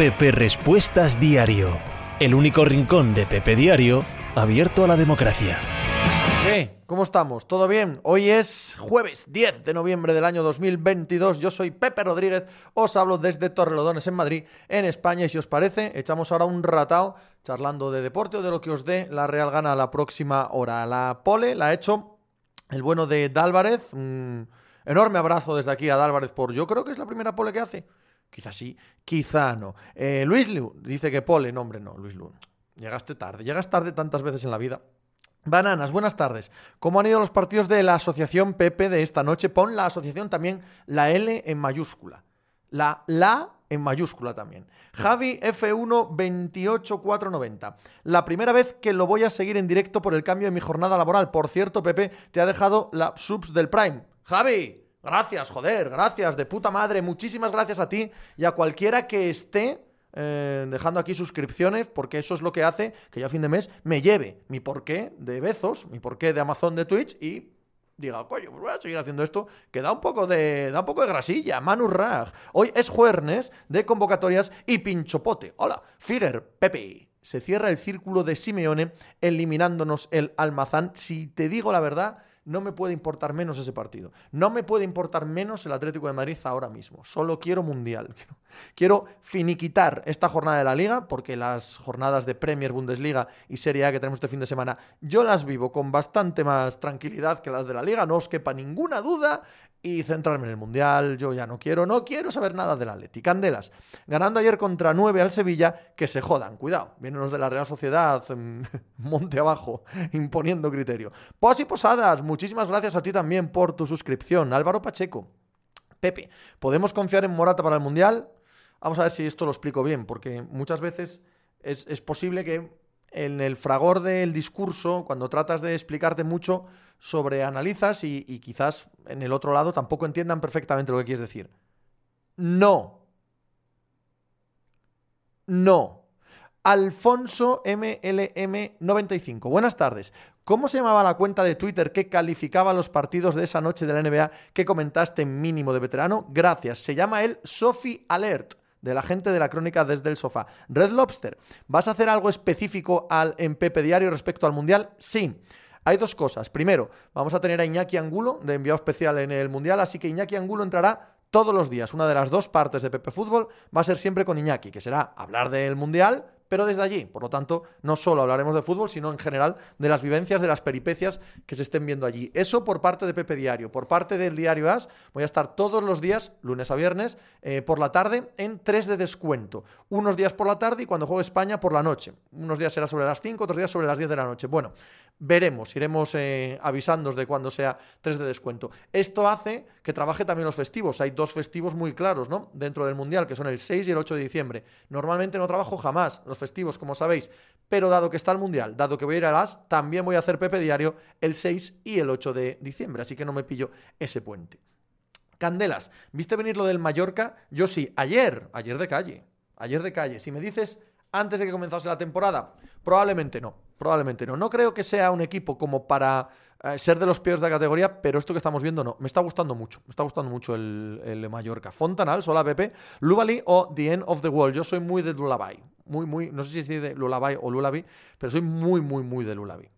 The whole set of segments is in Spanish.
Pepe Respuestas Diario, el único rincón de Pepe Diario abierto a la democracia. ¿Qué? ¿Cómo estamos? ¿Todo bien? Hoy es jueves 10 de noviembre del año 2022. Yo soy Pepe Rodríguez, os hablo desde Torrelodones en Madrid, en España. Y si os parece, echamos ahora un ratao charlando de deporte o de lo que os dé la Real Gana la próxima hora. La pole la ha hecho el bueno de Dálvarez. Un enorme abrazo desde aquí a Dálvarez por yo creo que es la primera pole que hace. Quizá sí, quizá no. Eh, Luis Lu dice que pole. No, hombre, no, Luis Lu. Llegaste tarde. Llegas tarde tantas veces en la vida. Bananas, buenas tardes. ¿Cómo han ido los partidos de la asociación Pepe de esta noche? Pon la asociación también, la L en mayúscula. La La en mayúscula también. Javi F1 28490. La primera vez que lo voy a seguir en directo por el cambio de mi jornada laboral. Por cierto, Pepe, te ha dejado la subs del Prime. Javi, gracias, joder, gracias, de puta madre. Muchísimas gracias a ti y a cualquiera que esté eh, dejando aquí suscripciones, porque eso es lo que hace que yo a fin de mes me lleve mi porqué de Bezos, mi porqué de Amazon de Twitch y diga, coño, pues voy a seguir haciendo esto, que da un poco de, da un poco de grasilla, Manu Rag. Hoy es jueves de convocatorias y pinchopote. Hola, Figuer, Pepe. Se cierra el círculo de Simeone eliminándonos el almazán. Si te digo la verdad, no me puede importar menos ese partido. No me puede importar menos el Atlético de Madrid ahora mismo. Solo quiero mundial. Quiero finiquitar esta jornada de la liga, porque las jornadas de Premier, Bundesliga y Serie A que tenemos este fin de semana, yo las vivo con bastante más tranquilidad que las de la liga, no os quepa ninguna duda y centrarme en el Mundial. Yo ya no quiero, no quiero saber nada del Atleti. Candelas, ganando ayer contra 9 al Sevilla, que se jodan. Cuidado, vienen los de la Real Sociedad, monte abajo, imponiendo criterio. Pos y Posadas, muchísimas gracias a ti también por tu suscripción. Álvaro Pacheco. Pepe, ¿podemos confiar en Morata para el Mundial? Vamos a ver si esto lo explico bien, porque muchas veces es, es posible que en el fragor del discurso, cuando tratas de explicarte mucho, sobreanalizas y, y quizás en el otro lado tampoco entiendan perfectamente lo que quieres decir. No. No. Alfonso MLM95. Buenas tardes. ¿Cómo se llamaba la cuenta de Twitter que calificaba los partidos de esa noche de la NBA que comentaste en mínimo de veterano? Gracias. Se llama el Sophie Alert de la gente de la crónica desde el sofá. Red Lobster, ¿vas a hacer algo específico al, en Pepe Diario respecto al Mundial? Sí. Hay dos cosas. Primero, vamos a tener a Iñaki Angulo de enviado especial en el Mundial, así que Iñaki Angulo entrará todos los días. Una de las dos partes de Pepe Fútbol va a ser siempre con Iñaki, que será hablar del Mundial, pero desde allí. Por lo tanto, no solo hablaremos de fútbol, sino en general de las vivencias, de las peripecias que se estén viendo allí. Eso por parte de Pepe Diario. Por parte del Diario As, voy a estar todos los días, lunes a viernes, eh, por la tarde, en tres de descuento. Unos días por la tarde y cuando juegue España por la noche. Unos días será sobre las 5, otros días sobre las 10 de la noche. Bueno, veremos, iremos eh, avisándos de cuando sea 3 de descuento. Esto hace que trabaje también los festivos. Hay dos festivos muy claros, ¿no? Dentro del Mundial, que son el 6 y el 8 de diciembre. Normalmente no trabajo jamás los festivos, como sabéis, pero dado que está el Mundial, dado que voy a ir a las, también voy a hacer Pepe Diario el 6 y el 8 de diciembre, así que no me pillo ese puente. Candelas, ¿viste venir lo del Mallorca? Yo sí, ayer, ayer de calle, ayer de calle. Si me dices antes de que comenzase la temporada, probablemente no, probablemente no. No creo que sea un equipo como para eh, ser de los peores de la categoría, pero esto que estamos viendo no. Me está gustando mucho, me está gustando mucho el, Mallorca. Fontanal, Sola Pepe, Lubali o The End of the World. Yo soy muy de Lullaby, muy, muy, no sé si es de Lullaby o Lullaby, pero soy muy, muy, muy de Lullaby.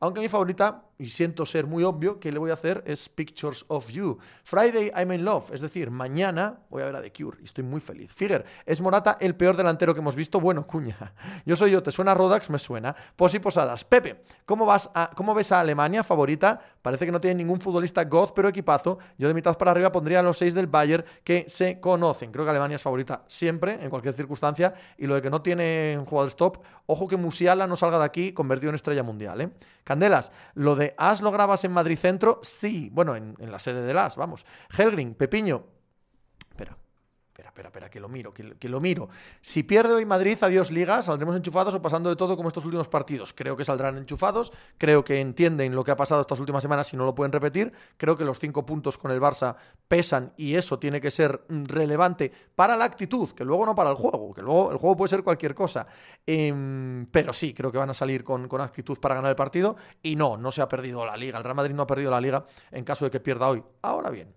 Aunque mi favorita, y siento ser muy obvio, que le voy a hacer es Pictures of You. Friday I'm in love, es decir, mañana voy a ver a The Cure y estoy muy feliz. Figuer, ¿es Morata el peor delantero que hemos visto? Bueno, cuña. Yo soy yo, ¿te suena Rodax? Me suena. Pos y posadas. Pepe, ¿cómo, vas ¿cómo ves a Alemania, favorita? Parece que no tiene ningún futbolista goth, pero equipazo. Yo de mitad para arriba pondría a los seis del Bayern que se conocen. Creo que Alemania es favorita siempre, en cualquier circunstancia. Y lo de que no tiene jugadores top, ojo que Musiala no salga de aquí convertido en estrella mundial, ¿eh? Candelas, ¿lo de As lo grabas en Madrid Centro? Sí, bueno, en, en la sede del As, vamos. Helgrin, Pepiño. Espera, espera, espera, que lo miro, que, lo miro. Si pierde hoy Madrid, adiós Liga, saldremos enchufados o pasando de todo como estos últimos partidos. Creo que saldrán enchufados, creo que entienden lo que ha pasado estas últimas semanas y no lo pueden repetir. Creo que los cinco puntos con el Barça pesan y eso tiene que ser relevante para la actitud, que luego no para el juego, que luego el juego puede ser cualquier cosa. Eh, pero sí, creo que van a salir con, con actitud para ganar el partido y no, no se ha perdido la Liga. El Real Madrid no ha perdido la Liga en caso de que pierda hoy. Ahora bien,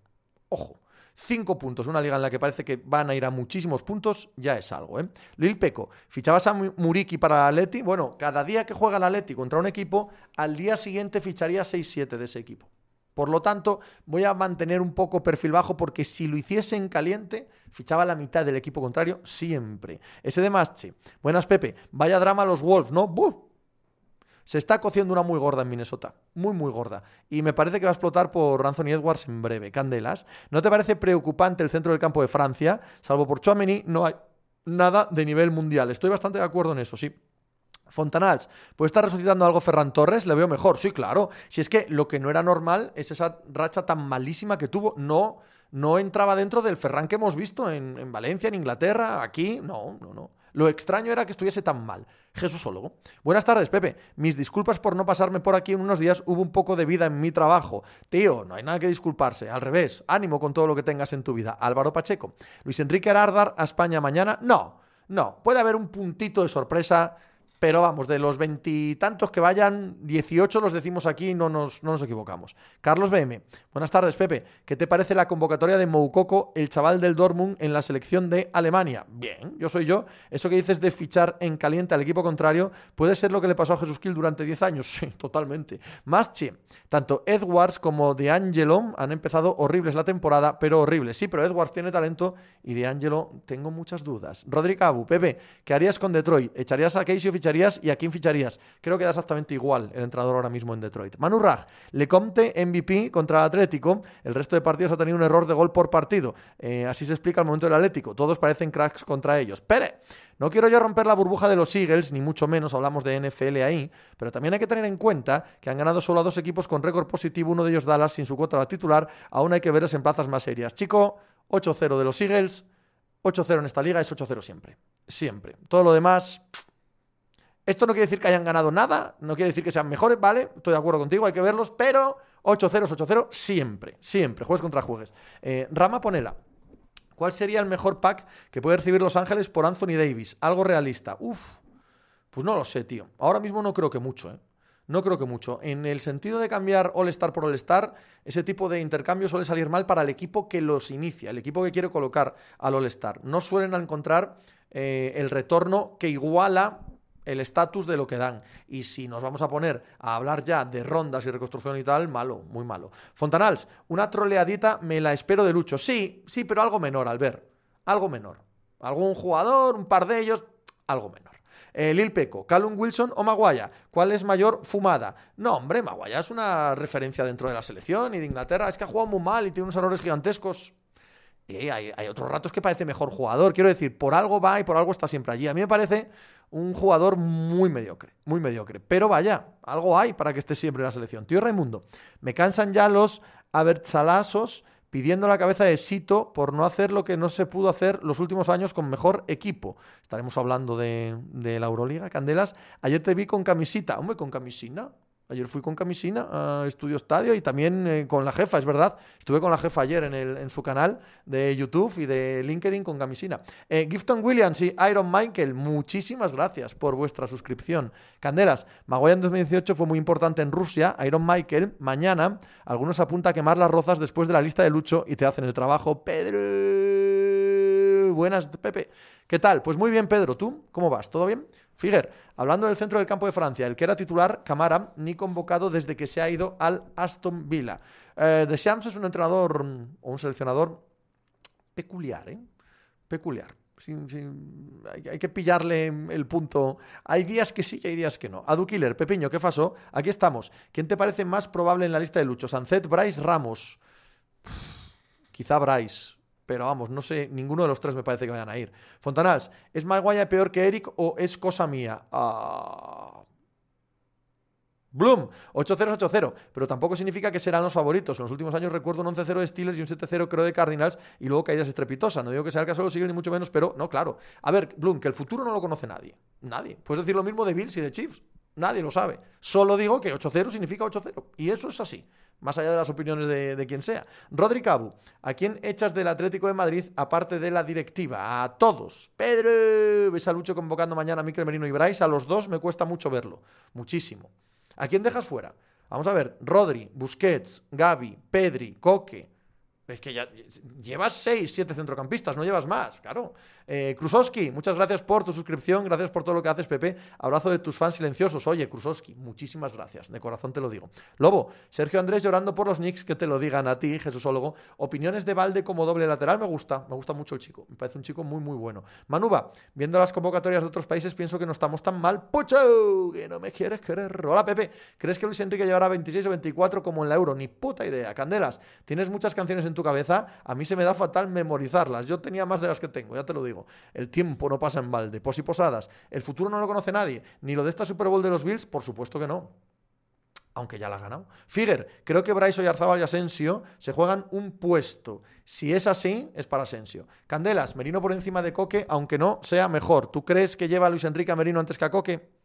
ojo. Cinco puntos, una liga en la que parece que van a ir a muchísimos puntos, ya es algo, ¿eh? Lil Peco, fichabas a Muriki para Atleti, bueno, cada día que juega el Atleti contra un equipo, al día siguiente ficharía 6-7 de ese equipo. Por lo tanto, voy a mantener un poco perfil bajo porque si lo hiciese en caliente, fichaba la mitad del equipo contrario siempre. Ese de Masche. Buenas, Pepe. Vaya drama los Wolves, ¿no? ¡Buf! Se está cociendo una muy gorda en Minnesota. Muy, muy gorda. Y me parece que va a explotar por Anthony Edwards en breve. Candelas. ¿No te parece preocupante el centro del campo de Francia? Salvo por Chouameni, no hay nada de nivel mundial. Estoy bastante de acuerdo en eso, sí. Fontanals, ¿puede estar resucitando algo Ferran Torres? Le veo mejor, sí, claro. Si es que lo que no era normal es esa racha tan malísima que tuvo. No, no entraba dentro del Ferran que hemos visto en, en Valencia, en Inglaterra, aquí. No, no, no. Lo extraño era que estuviese tan mal. Jesúsólogo. Buenas tardes, Pepe. Mis disculpas por no pasarme por aquí en unos días. Hubo un poco de vida en mi trabajo. Tío, no hay nada que disculparse. Al revés. Ánimo con todo lo que tengas en tu vida. Álvaro Pacheco. Luis Enrique Arardar a España mañana. No, no. Puede haber un puntito de sorpresa pero vamos, de los veintitantos que vayan, 18 los decimos aquí y no nos, no nos equivocamos. Carlos BM, buenas tardes, Pepe. ¿Qué te parece la convocatoria de Moukoko, el chaval del Dortmund, en la selección de Alemania? Bien, yo soy yo. Eso que dices de fichar en caliente al equipo contrario, ¿puede ser lo que le pasó a Jesús Kill durante 10 años? Sí, totalmente. Más che, tanto Edwards como De Angelo han empezado horribles la temporada, pero horribles. Sí, pero Edwards tiene talento y De Angelo tengo muchas dudas. Rodrigo Abu, Pepe, ¿qué harías con Detroit? ¿Echarías a Casey o ficharías y a quién ficharías? Creo que da exactamente igual el entrenador ahora mismo en Detroit. Manu Raj, Lecomte MVP contra el Atlético. El resto de partidos ha tenido un error de gol por partido. Eh, así se explica el momento del Atlético. Todos parecen cracks contra ellos. ¡Pere! No quiero yo romper la burbuja de los Eagles, ni mucho menos hablamos de NFL ahí, pero también hay que tener en cuenta que han ganado solo a dos equipos con récord positivo, uno de ellos Dallas sin su cuota titular, aún hay que verles en plazas más serias. Chico, 8-0 de los Eagles, 8-0 en esta liga es 8-0 siempre. Siempre. Todo lo demás... Esto no quiere decir que hayan ganado nada, no quiere decir que sean mejores, ¿vale? Estoy de acuerdo contigo, hay que verlos, pero 8-0 8-0 siempre, siempre, juegues contra juegues. Eh, Rama Ponela, ¿cuál sería el mejor pack que puede recibir Los Ángeles por Anthony Davis? Algo realista. Uf, pues no lo sé, tío. Ahora mismo no creo que mucho, ¿eh? No creo que mucho. En el sentido de cambiar All-Star por All-Star, ese tipo de intercambio suele salir mal para el equipo que los inicia, el equipo que quiere colocar al All-Star. No suelen encontrar eh, el retorno que iguala el estatus de lo que dan. Y si nos vamos a poner a hablar ya de rondas y reconstrucción y tal, malo, muy malo. Fontanals, una troleadita me la espero de Lucho. Sí, sí, pero algo menor, al ver. Algo menor. Algún jugador, un par de ellos, algo menor. Eh, Lil Peco, Callum Wilson o Maguaya. ¿Cuál es mayor fumada? No, hombre, Maguaya es una referencia dentro de la selección y de Inglaterra. Es que ha jugado muy mal y tiene unos errores gigantescos. Hay otros ratos que parece mejor jugador. Quiero decir, por algo va y por algo está siempre allí. A mí me parece un jugador muy mediocre, muy mediocre. Pero vaya, algo hay para que esté siempre en la selección. Tío Raimundo, me cansan ya los abertzalazos pidiendo la cabeza de Sito por no hacer lo que no se pudo hacer los últimos años con mejor equipo. Estaremos hablando de, de la Euroliga, Candelas. Ayer te vi con camisita. Hombre, con camisina. Ayer fui con camisina a Estudio Estadio y también eh, con la jefa, es verdad. Estuve con la jefa ayer en, el, su canal de YouTube y de LinkedIn con camisina. Eh, Gifton Williams y Iron Michael, muchísimas gracias por vuestra suscripción. Candelas, en 2018 fue muy importante en Rusia. Iron Michael, mañana, algunos apunta a quemar las rozas después de la lista de Lucho y te hacen el trabajo. Pedro, buenas, Pepe. ¿Qué tal? Pues muy bien, Pedro. ¿Tú? ¿Cómo vas? ¿Todo bien? Figuer, hablando del centro del campo de Francia, el que era titular, Camara, ni convocado desde que se ha ido al Aston Villa. Eh, Deschamps es un entrenador o un seleccionador peculiar, ¿eh? Peculiar. hay, que pillarle el punto. Hay días que sí y hay días que no. Adu Killer, Pepiño, ¿qué pasó? Aquí estamos. ¿Quién te parece más probable en la lista de Lucho? Sancet, Bryce, Ramos. quizá Bryce pero vamos, no sé, ninguno de los tres me parece que vayan a ir. Fontanals, ¿es Maguire peor que Eric o es cosa mía? Ah. Bloom, 8-0-8-0, pero tampoco significa que serán los favoritos. En los últimos años recuerdo un 11-0 de Steelers y un 7-0 creo de Cardinals y luego caídas estrepitosas. No digo que sea el caso de los ni mucho menos, pero no, claro. A ver, Bloom, que el futuro no lo conoce nadie. Nadie. Puedes decir lo mismo de Bills y de Chiefs. Nadie lo sabe. Solo digo que 8-0 significa 8-0. Y eso es así más allá de las opiniones de, quien sea. Rodri Cabu, ¿a quién echas del Atlético de Madrid aparte de la directiva? A todos. Pedro, ves a Lucho convocando mañana a Mikel Merino y Bryce, a los dos me cuesta mucho verlo, muchísimo. ¿A quién dejas fuera? Vamos a ver, Rodri, Busquets, Gaby, Pedri, Coque, Es que ya llevas 6, 7 centrocampistas, no llevas más, claro. Eh, Krusowski, muchas gracias por tu suscripción, gracias por todo lo que haces, Pepe. Abrazo de tus fans silenciosos. Oye, Krusowski, muchísimas gracias, de corazón te lo digo. Lobo, Sergio Andrés llorando por los Knicks, que te lo digan a ti, Jesúsólogo. Opiniones de Valde como doble lateral, me gusta, me gusta mucho el chico, me parece un chico muy, muy bueno. Manuba, viendo las convocatorias de otros países, pienso que no estamos tan mal. ¡Pucho! Que no me quieres querer. Hola, Pepe, ¿crees que Luis Enrique llevará 26 o 24 como en la Euro? Ni puta idea. Candelas, tienes muchas canciones en tu cabeza, a mí se me da fatal memorizarlas. Yo tenía más de las que tengo, ya te lo digo. El tiempo no pasa en balde. Pos y posadas. El futuro no lo conoce nadie. Ni lo de esta Super Bowl de los Bills, por supuesto que no. Aunque ya la ha ganado. Figuer, creo que Bryce Oyarzabal y Asensio se juegan un puesto. Si es así, es para Asensio. Candelas, Merino por encima de Coque, aunque no sea mejor. ¿Tú crees que lleva a Luis Enrique a Merino antes que a Coque?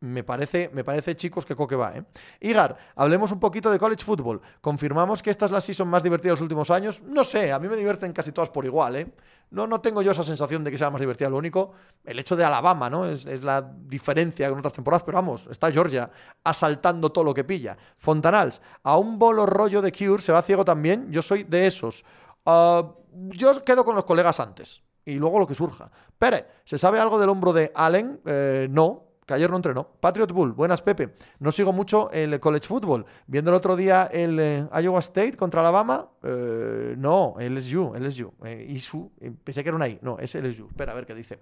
Me parece, me parece, chicos, que Coque va, ¿eh? Igar, hablemos un poquito de college football. ¿Confirmamos que esta es la season más divertida de los últimos años? No sé, a mí me divierten casi todas por igual, ¿eh? No, no tengo yo esa sensación de que sea más divertida. Lo único, el hecho de Alabama, ¿no? Es, la diferencia con otras temporadas, pero vamos, está Georgia asaltando todo lo que pilla. Fontanals, a un bolo rollo de Cure se va ciego también. Yo soy de esos. Ah, yo quedo con los colegas antes y luego lo que surja. Pere, ¿se sabe algo del hombro de Allen? Eh, no, que ayer no entrenó. Patriot Bull, buenas Pepe. No sigo mucho el college football. Viendo el otro día el eh, Iowa State contra Alabama, eh, no, LSU, LSU. Eh, ISU, eh, pensé que era una I, no, es LSU. Espera, a ver qué dice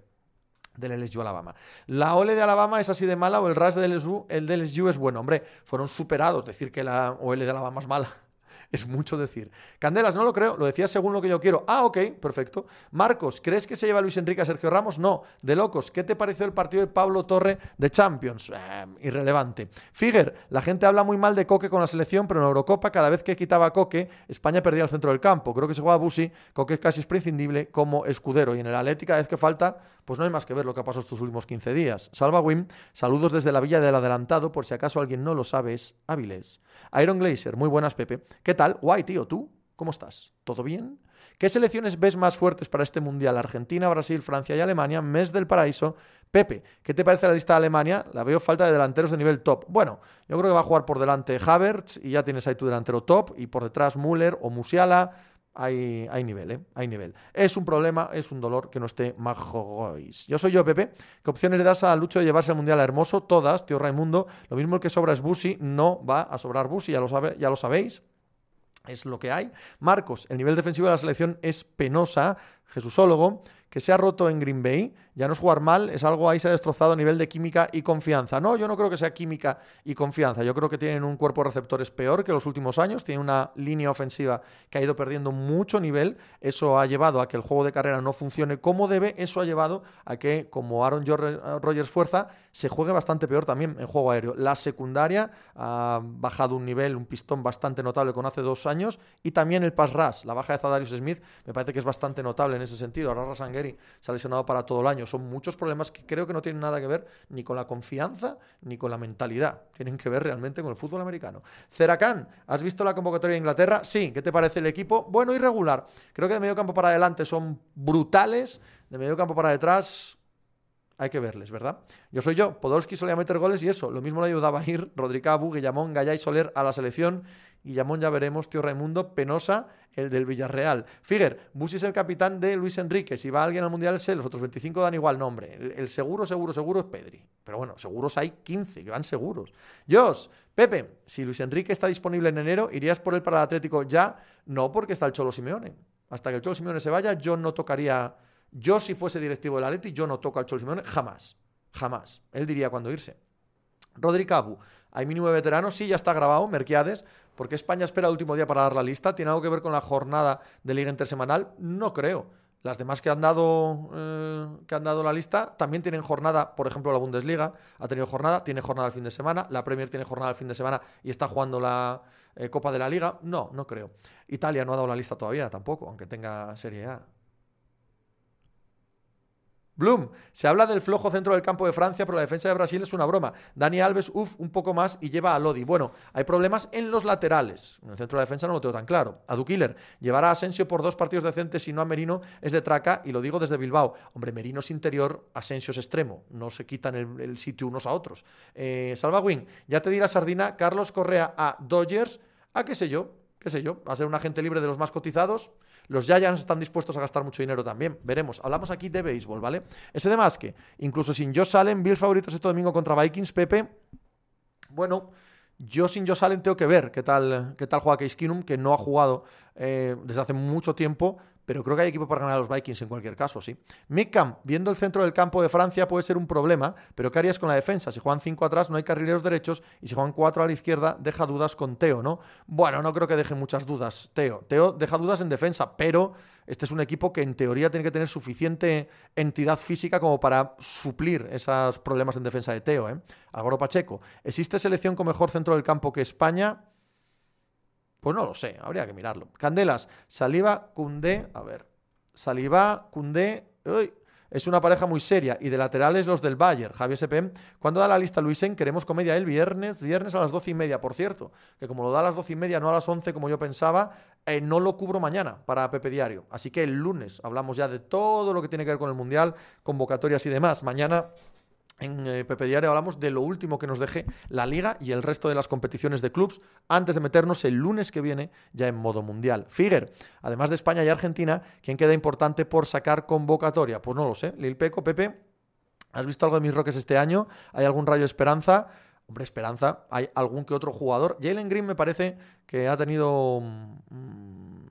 del LSU Alabama. ¿La OL de Alabama es así de mala o el RAS del LSU, el del LSU es bueno? Hombre, fueron superados. Decir que la OL de Alabama es mala es mucho decir. Candelas, no lo creo, lo decías según lo que yo quiero. Ah, ok, perfecto. Marcos, ¿crees que se lleva Luis Enrique a Sergio Ramos? No, de locos. ¿Qué te pareció el partido de Pablo Torre de Champions? Eh, irrelevante. Figuer, la gente habla muy mal de Coque con la selección, pero en Eurocopa, cada vez que quitaba Coque, España perdía el centro del campo. Creo que se juega Busi, Coque casi es prescindible como escudero. Y en el Atlético, cada vez que falta, pues no hay más que ver lo que ha pasado estos últimos 15 días. Salva Wim, saludos desde la Villa del Adelantado, por si acaso alguien no lo sabe, es Áviles. Iron Glacier, muy buenas, Pepe. ¿Qué tal? Guay, tío, ¿tú? ¿Cómo estás? ¿Todo bien? ¿Qué selecciones ves más fuertes para este Mundial? Argentina, Brasil, Francia y Alemania. Mes del paraíso. Pepe, ¿qué te parece la lista de Alemania? La veo falta de delanteros de nivel top. Bueno, yo creo que va a jugar por delante Havertz y ya tienes ahí tu delantero top y por detrás Müller o Musiala hay, hay nivel, ¿eh? Hay nivel. Es un problema, es un dolor que no esté Majogois. Yo soy yo, Pepe. ¿Qué opciones le das a Lucho de llevarse al Mundial a Hermoso? Todas, tío Raimundo. Lo mismo el que sobra es Busi, no va a sobrar Busi, ya lo, sabe, ya lo sabéis. Es lo que hay. Marcos, el nivel defensivo de la selección es penosa. Jesúsólogo, que se ha roto en Green Bay ya no es jugar mal, es algo ahí se ha destrozado a nivel de química y confianza. No, yo no creo que sea química y confianza. Yo creo que tienen un cuerpo de receptores peor que los últimos años. Tienen una línea ofensiva que ha ido perdiendo mucho nivel. Eso ha llevado a que el juego de carrera no funcione como debe. Eso ha llevado a que, como Aaron Rodgers fuerza, se juegue bastante peor también en juego aéreo. La secundaria ha bajado un nivel, un pistón bastante notable con hace dos años. Y también el pass rush, la baja de Zadarius Smith, me parece que es bastante notable en ese sentido. Ahora Rasangeri se ha lesionado para todo el año son muchos problemas que creo que no tienen nada que ver ni con la confianza ni con la mentalidad. Tienen que ver realmente con el fútbol americano. Ceracán, ¿has visto la convocatoria de Inglaterra? Sí, ¿qué te parece el equipo? Bueno, irregular. Creo que de medio campo para adelante son brutales, de medio campo para detrás hay que verles, ¿verdad? Yo soy yo, Podolski solía meter goles y eso, lo mismo le ayudaba a ir Rodrigo Abu, Guillamón, Gallá y Soler a la selección Guillamón ya veremos, tío Raimundo, Penosa, el del Villarreal. Figuer, Busi es el capitán de Luis Enrique. Si va alguien al Mundial, sé, los otros 25 dan igual nombre. El, seguro, seguro, seguro es Pedri. Pero bueno, seguros hay 15, que van seguros. Jos, Pepe, si Luis Enrique está disponible en enero, ¿irías por él para el Atlético ya? No, porque está el Cholo Simeone. Hasta que el Cholo Simeone se vaya, yo no tocaría... Yo, si fuese directivo del Atleti, yo no toco al Cholo Simeone jamás. Jamás. Él diría cuándo irse. Rodri Cabu, hay mínimo de veteranos, sí, ya está grabado, Merquiades, ¿Por qué España espera el último día para dar la lista? ¿Tiene algo que ver con la jornada de liga intersemanal? No creo. Las demás que han dado eh, que han dado la lista también tienen jornada, por ejemplo, la Bundesliga ha tenido jornada, tiene jornada el fin de semana, la Premier tiene jornada el fin de semana y está jugando la eh, Copa de la Liga. No, no creo. Italia no ha dado la lista todavía tampoco, aunque tenga Serie A. Bloom, se habla del flojo centro del campo de Francia, pero la defensa de Brasil es una broma. Dani Alves, uff, un poco más y lleva a Lodi. Bueno, hay problemas en los laterales. En el centro de la defensa no lo tengo tan claro. A Dukiller, llevar a Asensio por dos partidos decentes y no a Merino es de traca y lo digo desde Bilbao. Hombre, Merino es interior, Asensio es extremo. No se quitan el, sitio unos a otros. Eh, Salva Wing, ya te di la sardina. Carlos Correa a Dodgers, a qué sé yo, qué sé yo, va a ser un agente libre de los más cotizados. Los Giants están dispuestos a gastar mucho dinero también. Veremos. Hablamos aquí de béisbol, ¿vale? Ese de más que, incluso sin Josh Allen, Bills favoritos este domingo contra Vikings, Pepe. Bueno, yo sin Josh Allen tengo que ver qué tal, qué tal juega Case que no ha jugado eh, desde hace mucho tiempo, pero creo que hay equipo para ganar a los Vikings en cualquier caso, sí. Mickham, viendo el centro del campo de Francia puede ser un problema, pero ¿qué harías con la defensa? Si juegan cinco atrás no hay carrileros derechos y si juegan cuatro a la izquierda deja dudas con Teo, ¿no? Bueno, no creo que deje muchas dudas Teo. Teo deja dudas en defensa, pero este es un equipo que en teoría tiene que tener suficiente entidad física como para suplir esos problemas en defensa de Teo, ¿eh? Álvaro Pacheco, ¿existe selección con mejor centro del campo que España? Pues no lo sé, habría que mirarlo. Candelas, Saliva, Cundé, a ver, Saliva, Cundé, uy, es una pareja muy seria y de laterales los del Bayern, Javier SPM. ¿Cuándo da la lista Luisen? Queremos comedia el viernes, viernes a las doce y media, por cierto, que como lo da a las doce y media, no a las once como yo pensaba, eh, no lo cubro mañana para Pepe Diario. Así que el lunes hablamos ya de todo lo que tiene que ver con el Mundial, convocatorias y demás. Mañana en eh, Pepe Diario hablamos de lo último que nos deje la liga y el resto de las competiciones de clubs antes de meternos el lunes que viene ya en modo mundial. Figuer, además de España y Argentina, ¿quién queda importante por sacar convocatoria? Pues no lo sé. Lil Peco, Pepe, ¿has visto algo de mis Roques este año? ¿Hay algún rayo de esperanza? Hombre, esperanza. Hay algún que otro jugador. Jalen Green me parece que ha tenido... Mm,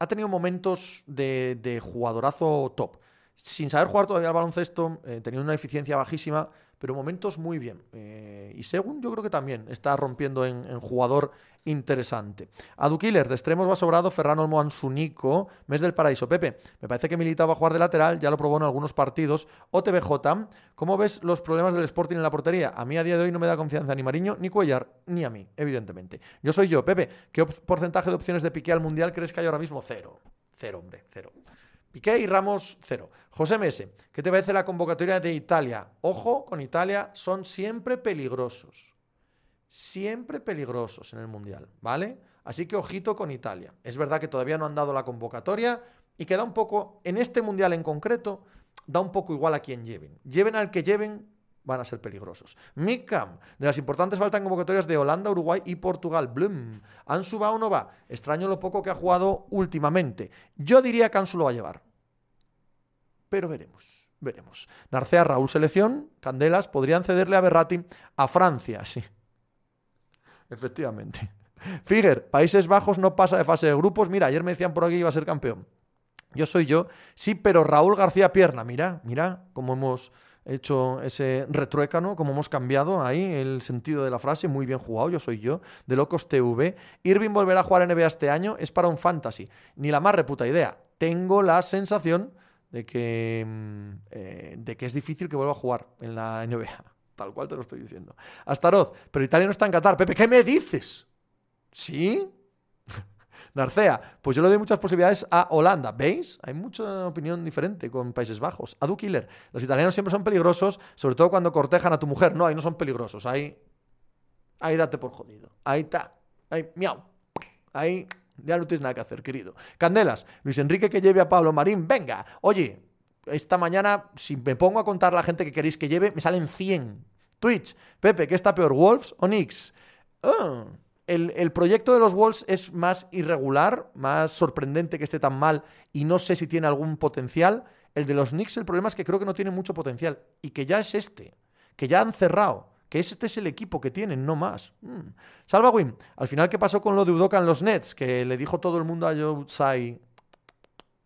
ha tenido momentos de jugadorazo top sin saber jugar todavía al baloncesto, eh, teniendo una eficiencia bajísima, pero momentos muy bien. Eh, y según yo creo que también está rompiendo en, jugador interesante. Adu Killer, de extremos va sobrado, Ferrano Olmo Ansunico, mes del paraíso. Pepe, me parece que Milita va a jugar de lateral, ya lo probó en algunos partidos. OTBJ, ¿cómo ves los problemas del Sporting en la portería? A mí a día de hoy no me da confianza ni Mariño, ni Cuellar, ni a mí, evidentemente. Yo soy yo, Pepe. ¿Qué porcentaje de opciones de pique al Mundial crees que hay ahora mismo? Cero. Cero, hombre, cero. Piqué y Ramos, cero. José Mese, ¿qué te parece la convocatoria de Italia? Ojo, con Italia son siempre peligrosos. Siempre peligrosos en el Mundial, ¿vale? Así que ojito con Italia. Es verdad que todavía no han dado la convocatoria y queda un poco, en este Mundial en concreto, da un poco igual a quien lleven. Lleven al que lleven, van a ser peligrosos. Mikam, de las importantes faltan convocatorias de Holanda, Uruguay y Portugal. Blum, ¿Ansu va o no va? Extraño lo poco que ha jugado últimamente. Yo diría que Ansu lo va a llevar. Pero veremos, veremos. Narcea, Raúl Selección, Candelas, podrían cederle a Berrati a Francia, sí. Efectivamente. Figuer, Países Bajos no pasa de fase de grupos. Mira, ayer me decían por aquí que iba a ser campeón. Yo soy yo. Sí, pero Raúl García Pierna, mira, mira cómo hemos hecho ese retruécano, como hemos cambiado ahí el sentido de la frase, muy bien jugado, yo soy yo, de Locos TV. Irving volverá a jugar NBA este año, es para un fantasy. Ni la más reputa idea. Tengo la sensación de que, mm, eh, de que es difícil que vuelva a jugar en la NBA. Tal cual te lo estoy diciendo. Astaroz, pero Italia no está en Qatar. Pepe, ¿qué me dices? ¿Sí? Narcea, pues yo le doy muchas posibilidades a Holanda. ¿Veis? Hay mucha opinión diferente con Países Bajos. Adu Killer, los italianos siempre son peligrosos, sobre todo cuando cortejan a tu mujer. No, ahí no son peligrosos. Ahí, ahí date por jodido. Ahí está. Ahí, miau. Ahí ya no tienes nada que hacer, querido. Candelas, Luis Enrique que lleve a Pablo Marín. Venga, oye, esta mañana, si me pongo a contar la gente que queréis que lleve, me salen 100. Twitch, Pepe, ¿qué está peor, Wolves o Knicks? Ah el, proyecto de los Wolves es más irregular, más sorprendente que esté tan mal y no sé si tiene algún potencial. El de los Knicks, el problema es que creo que no tiene mucho potencial y que ya es este, que ya han cerrado, que este es el equipo que tienen, no más. Mm. Salva Win, al final, ¿qué pasó con lo de Udoka en los Nets? Que le dijo todo el mundo a Joe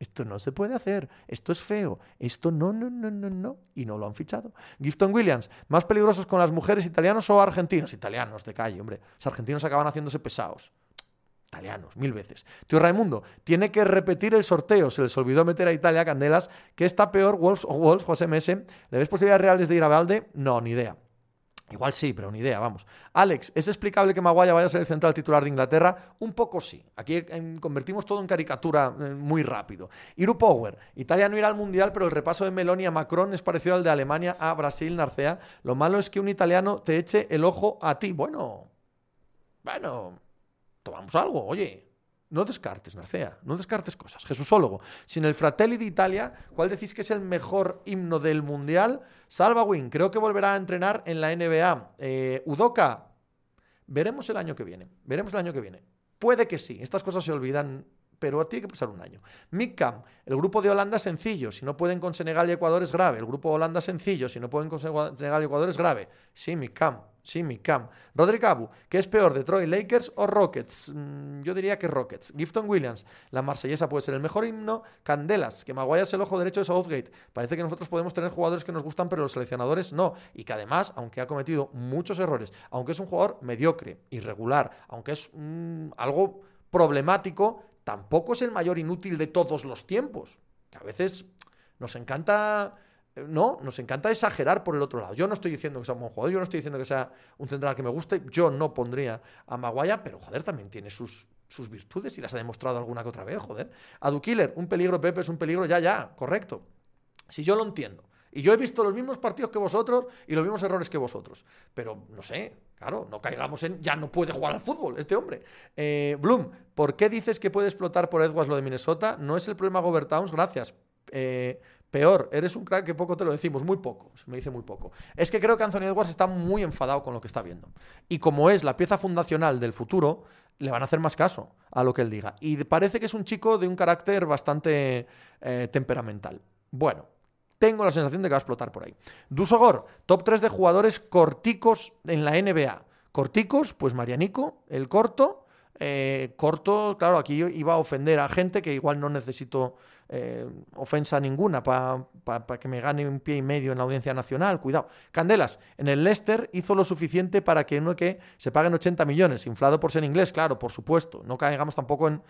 esto no se puede hacer, esto es feo, esto no, no, no, no, no, y no lo han fichado. Gifton Williams, ¿más peligrosos con las mujeres italianos o argentinos? Italianos, de calle, hombre. Los argentinos acaban haciéndose pesados. Italianos, mil veces. Tío Raimundo, tiene que repetir el sorteo. Se les olvidó meter a Italia Candelas. ¿Qué está peor, Wolves o Wolves, José M.S.? ¿Le ves posibilidades reales de ir a Valde? No, ni idea. Igual sí, pero ni idea, vamos. Alex, ¿es explicable que Maguaya vaya a ser el central titular de Inglaterra? Un poco sí. Aquí convertimos todo en caricatura eh, muy rápido. Iru Power, Italia no irá al Mundial, pero el repaso de Meloni a Macron es parecido al de Alemania a Brasil, Narcea. Lo malo es que un italiano te eche el ojo a ti. Bueno, bueno, tomamos algo, oye. No descartes, Narcea, no descartes cosas. Jesúsólogo, sin el Fratelli de Italia, ¿cuál decís que es el mejor himno del Mundial? Salva Win, creo que volverá a entrenar en la NBA. Eh, Udoka, veremos el año que viene. Veremos el año que viene. Puede que sí, estas cosas se olvidan pero tiene que pasar un año. Mick el grupo de Holanda sencillo, si no pueden con Senegal y Ecuador es grave. El grupo de Holanda sencillo, si no pueden con Senegal y Ecuador es grave. Sí, Mick Sí, Mick Cam. Roderick Abu, ¿qué es peor, Detroit Lakers o Rockets? Mm, yo diría que Rockets. Gifton Williams, la marsellesa puede ser el mejor himno. Candelas, que Maguire es el ojo derecho de Southgate. Parece que nosotros podemos tener jugadores que nos gustan, pero los seleccionadores no. Y que además, aunque ha cometido muchos errores, aunque es un jugador mediocre, irregular, aunque es mm, algo problemático, tampoco es el mayor inútil de todos los tiempos. Que a veces nos encanta. No, nos encanta exagerar por el otro lado. Yo no estoy diciendo que sea un buen jugador, yo no estoy diciendo que sea un central que me guste, yo no pondría a Maguire, pero joder, también tiene sus, sus virtudes y las ha demostrado alguna que otra vez, joder. A Killer, un peligro, Pepe, es un peligro, ya, ya, correcto. Si yo lo entiendo. Y yo he visto los mismos partidos que vosotros y los mismos errores que vosotros. Pero, no sé, claro, no caigamos en... Ya no puede jugar al fútbol este hombre. Eh, Bloom, ¿por qué dices que puede explotar por Edwards lo de Minnesota? No es el problema Gobert Towns, gracias. Eh, peor, eres un crack que poco te lo decimos, muy poco, se me dice muy poco. Es que creo que Anthony Edwards está muy enfadado con lo que está viendo. Y como es la pieza fundacional del futuro, le van a hacer más caso a lo que él diga. Y parece que es un chico de un carácter bastante eh, temperamental. Bueno, tengo la sensación de que va a explotar por ahí. Dusogor, top 3 de jugadores corticos en la NBA. Corticos, pues Marianico, el corto. Eh, corto, claro, aquí iba a ofender a gente que igual no necesito eh, ofensa ninguna para que me gane un pie y medio en la audiencia nacional. Cuidado. Candelas, en el Leicester hizo lo suficiente para que uno que se paguen 80 millones, inflado por ser inglés, claro, por supuesto. No caigamos tampoco en,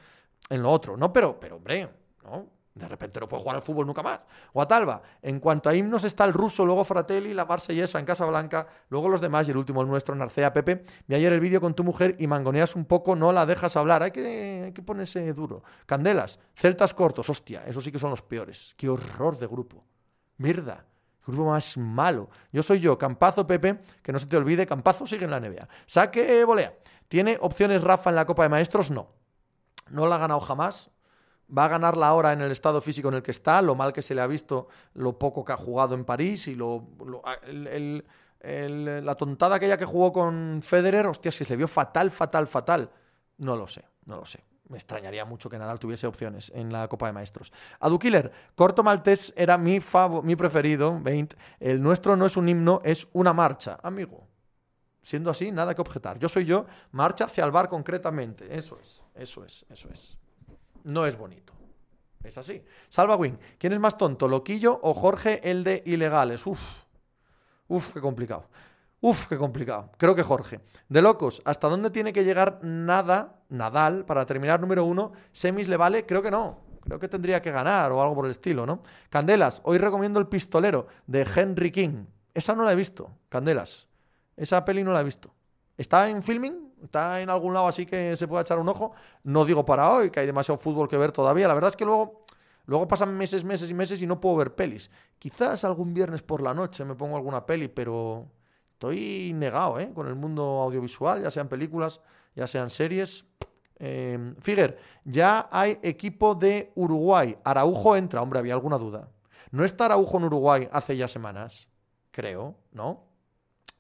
en lo otro, ¿no? Pero, pero hombre, ¿no? De repente no puede jugar al fútbol nunca más. Guatalba, en cuanto a himnos está el ruso, luego Fratelli, la marsellesa en Casablanca, luego los demás y el último el nuestro, Narcea Pepe. Vi ayer el vídeo con tu mujer y mangoneas un poco, no la dejas hablar. Hay que, hay que ponerse duro. Candelas, celtas cortos, hostia, esos sí que son los peores. Qué horror de grupo. Mierda. grupo más malo. Yo soy yo, Campazo Pepe, que no se te olvide, Campazo sigue en la NBA. Saque volea. ¿Tiene opciones Rafa en la Copa de Maestros? No. No la ha ganado jamás va a ganar la hora en el estado físico en el que está, lo mal que se le ha visto, lo poco que ha jugado en París y lo, la tontada aquella que jugó con Federer, hostia, si se vio fatal, fatal, fatal. No lo sé, no lo sé. Me extrañaría mucho que Nadal tuviese opciones en la Copa de Maestros. Killer, corto maltés era mi, mi preferido, 20. El nuestro no es un himno, es una marcha. Amigo, siendo así, nada que objetar. Yo soy yo, marcha hacia el bar concretamente. Eso es, eso es, eso es no es bonito. Es así. Salva Wing. ¿Quién es más tonto, Loquillo o Jorge el de ilegales? Uf. Uf, qué complicado. Uf, qué complicado. Creo que Jorge. De locos, ¿hasta dónde tiene que llegar nada, Nadal, para terminar número uno? ¿Semis le vale? Creo que no. Creo que tendría que ganar o algo por el estilo, ¿no? Candelas, hoy recomiendo El Pistolero de Henry King. Esa no la he visto, Candelas. Esa peli no la he visto. ¿Está en filming? Está en algún lado así que se pueda echar un ojo. No digo para hoy, que hay demasiado fútbol que ver todavía. La verdad es que luego, luego pasan meses, meses y meses y no puedo ver pelis. Quizás algún viernes por la noche me pongo alguna peli, pero estoy negado ¿eh? con el mundo audiovisual, ya sean películas, ya sean series. Eh, Figuer, ya hay equipo de Uruguay. Araujo entra, hombre, había alguna duda. ¿No está Araujo en Uruguay hace ya semanas? Creo, ¿no?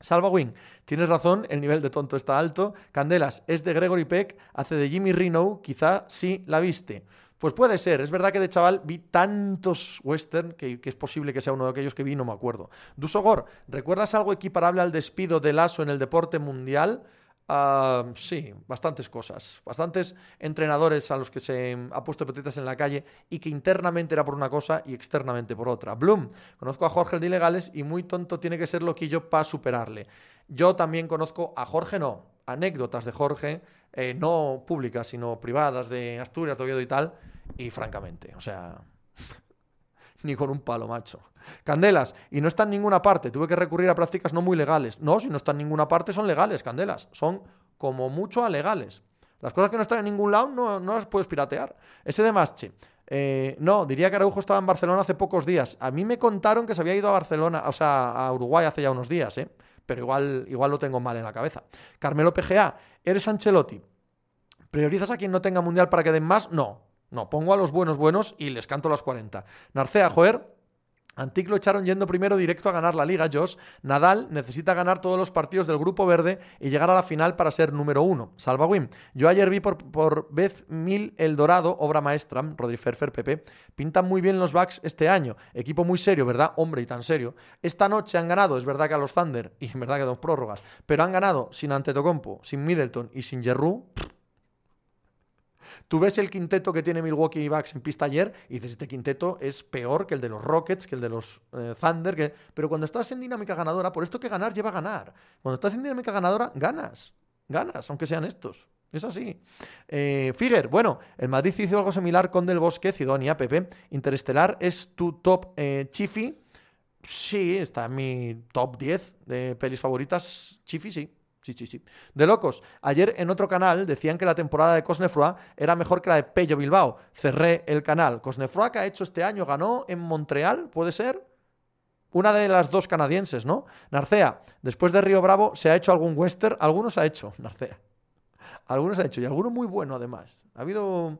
Salva Wing, tienes razón, el nivel de tonto está alto. Candelas, es de Gregory Peck, hace de Jimmy Reno, quizá sí la viste. Pues puede ser, es verdad que de chaval vi tantos western que, es posible que sea uno de aquellos que vi, no me acuerdo. Dusogor, ¿recuerdas algo equiparable al despido de Lasso en el deporte mundial? Ah, sí, bastantes cosas. Bastantes entrenadores a los que se ha puesto petitas en la calle y que internamente era por una cosa y externamente por otra. Bloom, conozco a Jorge el de Ilegales y muy tonto tiene que ser lo que yo para superarle. Yo también conozco a Jorge, no, anécdotas de Jorge, eh, no públicas, sino privadas de Asturias, de Oviedo y tal, y francamente, o sea, ni con un palo, macho. Candelas, y no está en ninguna parte, tuve que recurrir a prácticas no muy legales. No, si no está en ninguna parte son legales, Candelas, son como mucho alegales. Las cosas que no están en ningún lado no, no las puedes piratear. Ese de Masche. Eh, no, diría que Araujo estaba en Barcelona hace pocos días. A mí me contaron que se había ido a Barcelona, o sea, a Uruguay hace ya unos días, ¿eh? pero igual, igual lo tengo mal en la cabeza. Carmelo PGA, ¿eres Ancelotti? ¿Priorizas a quien no tenga mundial para que den más? No, no, pongo a los buenos buenos y les canto las 40. Narcea, joder, Antic lo echaron yendo primero directo a ganar la liga, Josh. Nadal necesita ganar todos los partidos del grupo verde y llegar a la final para ser número uno. Salva Wim. Yo ayer vi por, por vez mil El Dorado, obra maestra, Rodri Ferfer, Pepe. Pintan muy bien los backs este año. Equipo muy serio, ¿verdad? Hombre, y tan serio. Esta noche han ganado, es verdad que a los Thunder, y en verdad que a dos prórrogas, pero han ganado sin Antetokounmpo, sin Middleton y sin Jerru. Tú ves el quinteto que tiene Milwaukee Bucks en pista ayer y dices, este quinteto es peor que el de los Rockets, que el de los eh, Thunder, que... pero cuando estás en dinámica ganadora, por esto que ganar lleva a ganar. Cuando estás en dinámica ganadora, ganas. Ganas, aunque sean estos. Es así. Eh, Figuer, bueno, el Madrid hizo algo similar con Del Bosque, Cidonia, Pepe. Interestelar es tu top eh, Chifi. Sí, está en mi top 10 de pelis favoritas. Chifi, sí. Sí, sí, sí. De locos. Ayer en otro canal decían que la temporada de Cosnefroa era mejor que la de Pello Bilbao. Cerré el canal. Cosnefroa que ha hecho este año ganó en Montreal, ¿puede ser? Una de las dos canadienses, ¿no? Narcea, después de Río Bravo, ¿se ha hecho algún western? Algunos ha hecho, Narcea. Algunos ha hecho, y alguno muy bueno además. Ha habido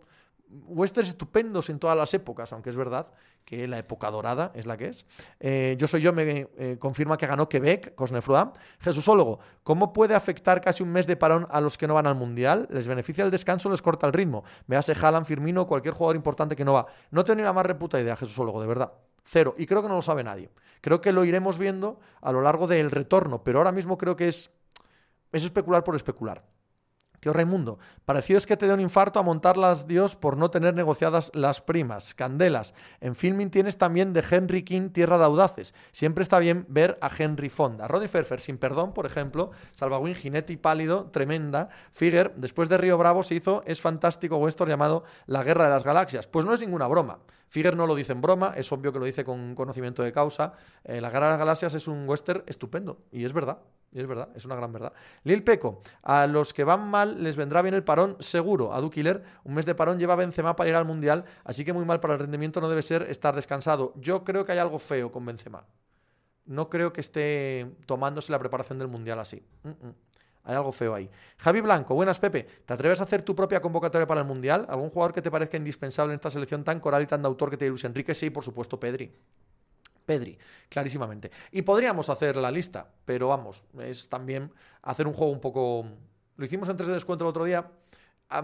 westerns estupendos en todas las épocas, aunque es verdad que la época dorada es la que es. Eh, yo soy yo, me eh, confirma que ganó Quebec, Cosnefroa. Jesúsólogo, ¿cómo puede afectar casi un mes de parón a los que no van al Mundial? ¿Les beneficia el descanso les corta el ritmo? Véase Haaland, Firmino, cualquier jugador importante que no va. No tengo ni la más reputa idea, Jesúsólogo, de verdad. Cero. Y creo que no lo sabe nadie. Creo que lo iremos viendo a lo largo del retorno, pero ahora mismo creo que es, es especular por especular. Tío Raimundo, parecido es que te dé un infarto a montarlas Dios por no tener negociadas las primas. Candelas. En filming tienes también de Henry King Tierra de Audaces. Siempre está bien ver a Henry Fonda. Roddy Ferfer, sin perdón, por ejemplo. Salvagüín, Jinete y Pálido, tremenda. Figuer, después de Río Bravo se hizo, es fantástico western llamado La Guerra de las Galaxias. Pues no es ninguna broma. Figuer no lo dice en broma, es obvio que lo dice con conocimiento de causa. Eh, la Guerra de las Galaxias es un western estupendo. Y es verdad. Y es verdad, es una gran verdad. Lil Peco, a los que van mal les vendrá bien el parón seguro. A Killer, un mes de parón lleva Benzema para ir al Mundial, así que muy mal para el rendimiento no debe ser estar descansado. Yo creo que hay algo feo con Benzema. No creo que esté tomándose la preparación del Mundial así. Hay algo feo ahí. Javi Blanco, buenas Pepe. ¿Te atreves a hacer tu propia convocatoria para el Mundial? ¿Algún jugador que te parezca indispensable en esta selección tan coral y tan de autor que te Luis Enrique? Sí, por supuesto, Pedri. Pedri, clarísimamente. Y podríamos hacer la lista, pero vamos, es también hacer un juego un poco... Lo hicimos en 3 de descuento el otro día.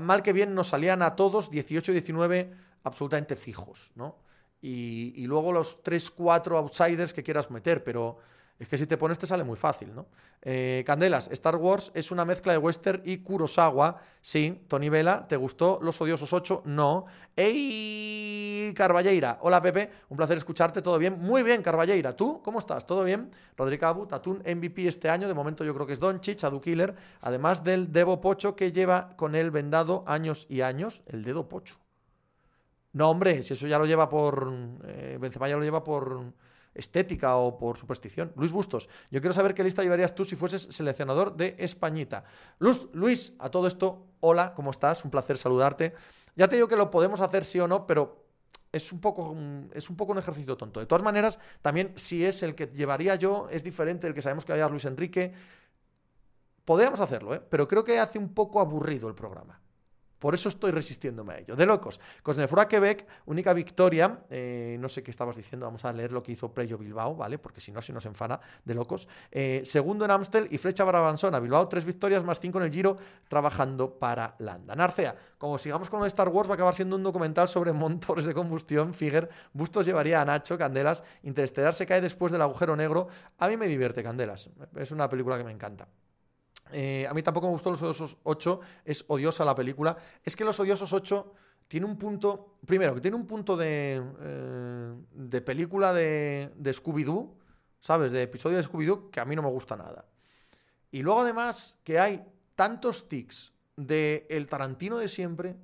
Mal que bien nos salían a todos 18 y 19 absolutamente fijos, ¿no? Y, y luego los 3, 4 outsiders que quieras meter, pero es que si te pones te sale muy fácil, ¿no? Eh, Candelas, Star Wars es una mezcla de western y Kurosawa. Sí, Tony Vela, ¿te gustó Los Odiosos 8? No. ¡Ey! Carballeira, hola Pepe, un placer escucharte, ¿todo bien? Muy bien, Carballeira, ¿tú cómo estás? ¿Todo bien? Rodrigo Abu, Tatún MVP este año, de momento yo creo que es Doncic, Adu Killer, además del Devo Pocho que lleva con él vendado años y años, el dedo Pocho. No, hombre, si eso ya lo lleva por... Eh, Benzema ya lo lleva por estética o por superstición. Luis Bustos, yo quiero saber qué lista llevarías tú si fueses seleccionador de Españita. Luz, Luis, a todo esto, hola, ¿cómo estás? Un placer saludarte. Ya te digo que lo podemos hacer sí o no, pero es un poco, es un, poco un ejercicio tonto. De todas maneras, también si es el que llevaría yo, es diferente del que sabemos que vaya Luis Enrique. Podríamos hacerlo, ¿eh? pero creo que hace un poco aburrido el programa. Por eso estoy resistiéndome a ello. De locos. Cosnefroa Quebec, única victoria. Eh, no sé qué estabas diciendo. Vamos a leer lo que hizo Preyo Bilbao, ¿vale? Porque si no, se nos enfana. De locos. Eh, segundo en Amstel y Flecha Brabanzona. Bilbao, tres victorias más cinco en el Giro, trabajando para Landa. Narcea, como sigamos con Star Wars, va a acabar siendo un documental sobre motores de combustión. Figuer, Bustos llevaría a Nacho, Candelas. Interestelar se cae después del agujero negro. A mí me divierte, Candelas. Es una película que me encanta. Eh, a mí tampoco me gustó Los Odiosos 8, es odiosa la película. Es que Los Odiosos 8 tiene un punto, primero, que tiene un punto de, eh, de película de, de Scooby-Doo, ¿sabes? De episodio de Scooby-Doo que a mí no me gusta nada. Y luego además que hay tantos tics de el Tarantino de siempre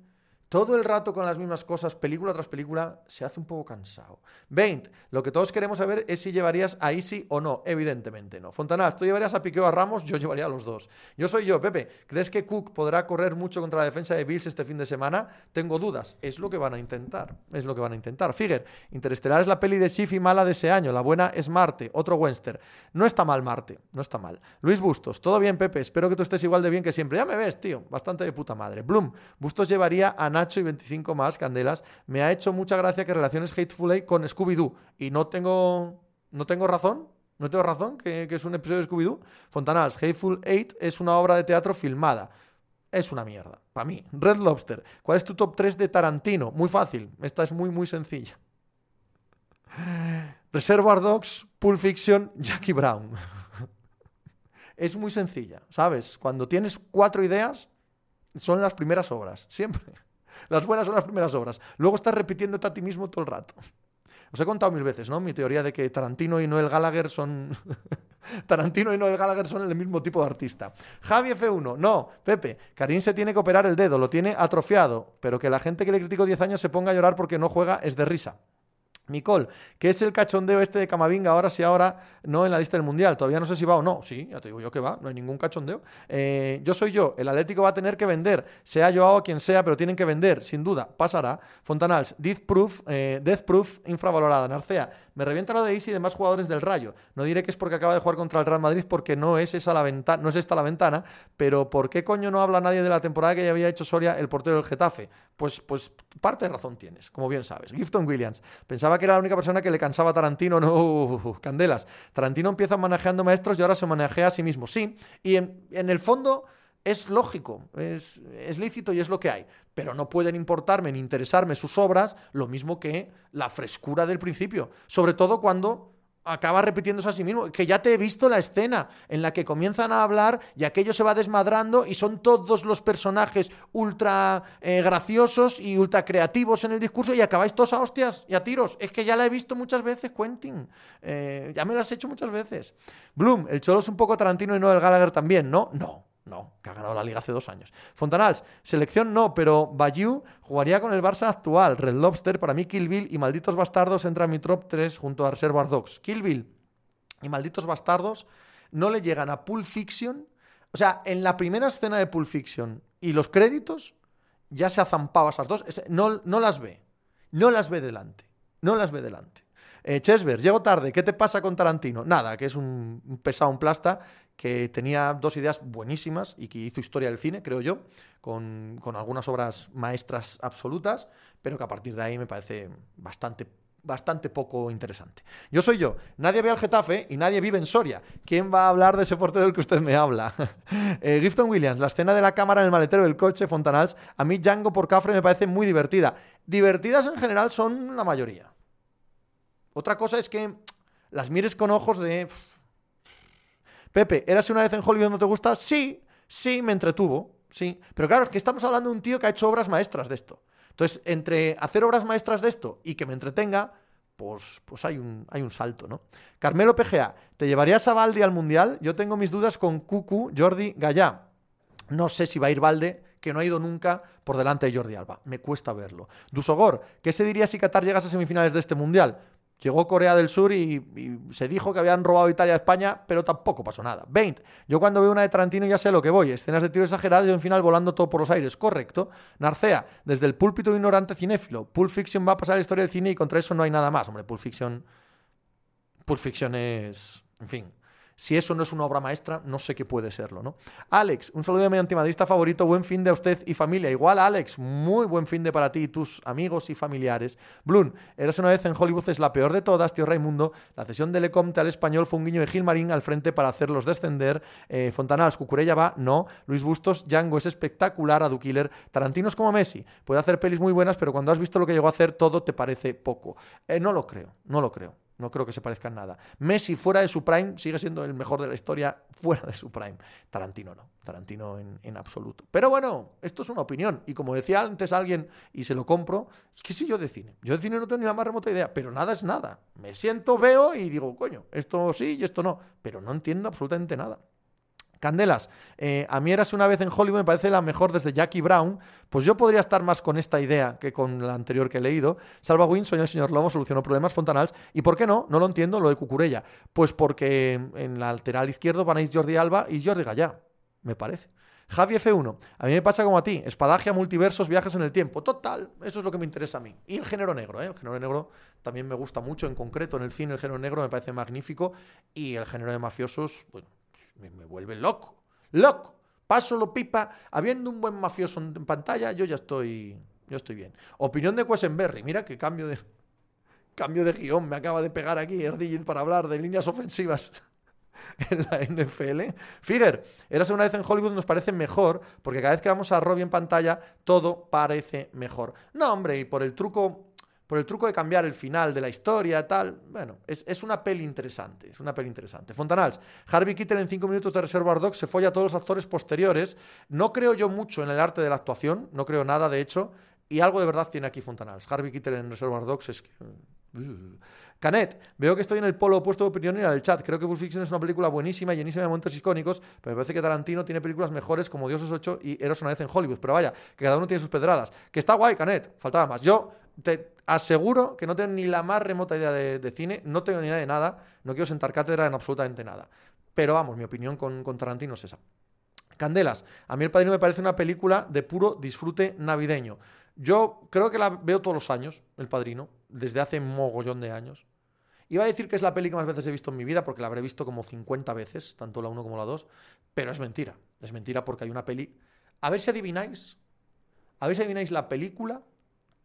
todo el rato con las mismas cosas, película tras película, se hace un poco cansado. 20. Lo que todos queremos saber es si llevarías a Easy o no. Evidentemente no. Fontanal, ¿tú llevarías a Piqueo a Ramos? Yo llevaría a los dos. Yo soy yo, Pepe. ¿Crees que Cook podrá correr mucho contra la defensa de Bills este fin de semana? Tengo dudas. Es lo que van a intentar. Es lo que van a intentar. Figuer, Interestelar es la peli de Shifi mala de ese año. La buena es Marte. Otro Western. No está mal Marte. No está mal. Luis Bustos, todo bien, Pepe. Espero que tú estés igual de bien que siempre. Ya me ves, tío. Bastante de puta madre. Bloom, Bustos llevaría a Nacho y 25 más, Candelas. Me ha hecho mucha gracia que relaciones Hateful Eight con Scooby-Doo. Y no tengo, no tengo razón. No tengo razón que, es un episodio de Scooby-Doo. Fontanals, Hateful Eight es una obra de teatro filmada. Es una mierda, para mí. Red Lobster, ¿cuál es tu top 3 de Tarantino? Muy fácil, esta es muy, muy sencilla. Reservoir Dogs, Pulp Fiction, Jackie Brown. es muy sencilla, ¿sabes? Cuando tienes cuatro ideas, son las primeras obras, siempre. Las buenas son las primeras obras. Luego estás repitiéndote a ti mismo todo el rato. Os he contado mil veces, ¿no? Mi teoría de que Tarantino y Noel Gallagher son. Tarantino y Noel Gallagher son el mismo tipo de artista. Javi F1, no, Pepe, Karim se tiene que operar el dedo, lo tiene atrofiado, pero que la gente que le criticó 10 años se ponga a llorar porque no juega es de risa. Nicole, ¿qué es el cachondeo este de Camavinga ahora sí, ahora no en la lista del Mundial? Todavía no sé si va o no. Sí, ya te digo yo que va, no hay ningún cachondeo. Eh, yo soy yo, el Atlético va a tener que vender, sea yo o quien sea, pero tienen que vender, sin duda, pasará. Fontanals, Death Proof, eh, Death Proof infravalorada. Narcea, me revienta lo de Easy y demás jugadores del Rayo. No diré que es porque acaba de jugar contra el Real Madrid porque no es, esa la ventana, no es esta la ventana, pero ¿por qué coño no habla nadie de la temporada que ya había hecho Soria, el portero del Getafe? Pues, pues parte de razón tienes, como bien sabes. Gifton Williams. Pensaba que era la única persona que le cansaba a Tarantino. No, candelas. Tarantino empieza manejando maestros y ahora se manejea a sí mismo. Sí, y en el fondo es lógico, es, es, lícito y es lo que hay. Pero no pueden importarme ni interesarme sus obras lo mismo que la frescura del principio. Sobre todo cuando acaba repitiéndose a sí mismo, que ya te he visto la escena en la que comienzan a hablar y aquello se va desmadrando y son todos los personajes ultra eh, graciosos y ultra creativos en el discurso y acabáis todos a hostias y a tiros. Es que ya la he visto muchas veces, Quentin. Eh, ya me la has hecho muchas veces. Bloom, el cholo es un poco Tarantino y no el Gallagher también, ¿no? No. No, que ha ganado la liga hace dos años. Fontanals, selección no, pero Bayou jugaría con el Barça actual. Red Lobster, para mí Kill Bill y Malditos Bastardos entra en mi top 3 junto a Reservoir Dogs. Kill Bill y Malditos Bastardos no le llegan a Pulp Fiction. O sea, en la primera escena de Pulp Fiction y los créditos, ya se ha zampado esas dos. No, no las ve. No las ve delante. No las ve delante. Eh, llego tarde, ¿qué te pasa con Tarantino? Nada, que es un, un pesado, un plasta, que tenía dos ideas buenísimas y que hizo historia del cine, creo yo, con, con algunas obras maestras absolutas, pero que a partir de ahí me parece bastante bastante poco interesante. Yo soy yo, nadie ve al Getafe y nadie vive en Soria. ¿Quién va a hablar de ese portero del que usted me habla? eh, Gifton Williams, la escena de la cámara en el maletero del coche, Fontanals, a mí Django por Cafre me parece muy divertida. Divertidas en general son la mayoría. Otra cosa es que las mires con ojos de... Pepe, ¿eras una vez en Hollywood no te gusta? Sí, sí, me entretuvo, sí. Pero claro, es que estamos hablando de un tío que ha hecho obras maestras de esto. Entonces, entre hacer obras maestras de esto y que me entretenga, pues, pues hay, un, hay un salto, ¿no? Carmelo PGA, ¿te llevarías a Valde al Mundial? Yo tengo mis dudas con Cucu, Jordi, Gallá. No sé si va a ir Valde, que no ha ido nunca por delante de Jordi Alba. Me cuesta verlo. Dusogor, ¿qué se diría si Qatar llegase a semifinales de este Mundial? Llegó Corea del Sur y, se dijo que habían robado Italia a España, pero tampoco pasó nada. 20. Yo cuando veo una de Tarantino ya sé lo que voy. Escenas de tiro exageradas y un final volando todo por los aires. Correcto. Narcea, desde el púlpito ignorante cinéfilo. Pulp Fiction va a pasar la historia del cine y contra eso no hay nada más. Hombre, Pulp Fiction... Pulp Fiction es... En fin, si eso no es una obra maestra, no sé qué puede serlo, ¿no? Alex, un saludo de mi antimadrista favorito, buen fin de usted y familia. Igual, Alex, muy buen fin de para ti y tus amigos y familiares. Bloom, eres una vez en Hollywood, es la peor de todas, tío Raimundo. La cesión de Lecomte al español fue un guiño de Gilmarín al frente para hacerlos descender. Eh, Fontanals, Cucurella va, no. Luis Bustos, Django es espectacular, Adu Killer. Tarantino es como Messi, puede hacer pelis muy buenas, pero cuando has visto lo que llegó a hacer, todo te parece poco. Eh, no lo creo, no lo creo. No creo que se parezcan nada. Messi fuera de su prime sigue siendo el mejor de la historia fuera de su prime. Tarantino no. Tarantino en, en, absoluto. Pero bueno, esto es una opinión. Y como decía antes alguien, y se lo compro, que si yo de cine. Yo de cine no tengo ni la más remota idea, pero nada es nada. Me siento, veo y digo, coño, esto sí y esto no. Pero no entiendo absolutamente nada. Candelas, eh, a mí eras una vez en Hollywood, me parece la mejor desde Jackie Brown. Pues yo podría estar más con esta idea que con la anterior que he leído. Salva Win, soy el señor Lobo, solucionó problemas Fontanals. ¿Y por qué no? No lo entiendo, lo de Cucurella. Pues porque en la lateral izquierdo van a ir Jordi Alba y Jordi Gallá, me parece. Javi F1, a mí me pasa como a ti, espadagia, multiversos, viajes en el tiempo. Total, eso es lo que me interesa a mí. Y el género negro, ¿eh? el género negro también me gusta mucho, en concreto en el cine el género negro me parece magnífico y el género de mafiosos, bueno, me, vuelve loco. Loco. Paso lo pipa. Habiendo un buen mafioso en pantalla, yo ya estoy. Yo estoy bien. Opinión de Quesenberry. Mira qué cambio de. Cambio de guion me acaba de pegar aquí Erdillit para hablar de líneas ofensivas en la NFL. Figuer, eras una vez en Hollywood nos parece mejor, porque cada vez que vamos a Robbie en pantalla, todo parece mejor. No, hombre, y por el truco. Por el truco de cambiar el final de la historia, tal. Bueno, es, una peli interesante. Es una peli interesante. Fontanals, Harvey Keitel en cinco minutos de Reservoir Dogs se folla a todos los actores posteriores. No creo yo mucho en el arte de la actuación, no creo nada, de hecho. Y algo de verdad tiene aquí Fontanals. Harvey Keitel en Reservoir Dogs es que. Canet, veo que estoy en el polo opuesto de opinión y en el chat. Creo que Pulp Fiction es una película buenísima, llenísima de momentos icónicos, pero me parece que Tarantino tiene películas mejores como Dioses 8 y Eros una vez en Hollywood. Pero vaya, que cada uno tiene sus pedradas. Que está guay, Canet, faltaba más. Yo te aseguro que no tengo ni la más remota idea de, cine, no tengo ni idea de nada, no quiero sentar cátedra en absolutamente nada. Pero vamos, mi opinión con, con Tarantino es esa. Candelas, a mí El Padrino me parece una película de puro disfrute navideño. Yo creo que la veo todos los años, El Padrino, desde hace mogollón de años. Iba a decir que es la peli que más veces he visto en mi vida, porque la habré visto como 50 veces, tanto la 1 como la 2, pero es mentira. Es mentira porque hay una peli. A ver si adivináis. A ver si adivináis la película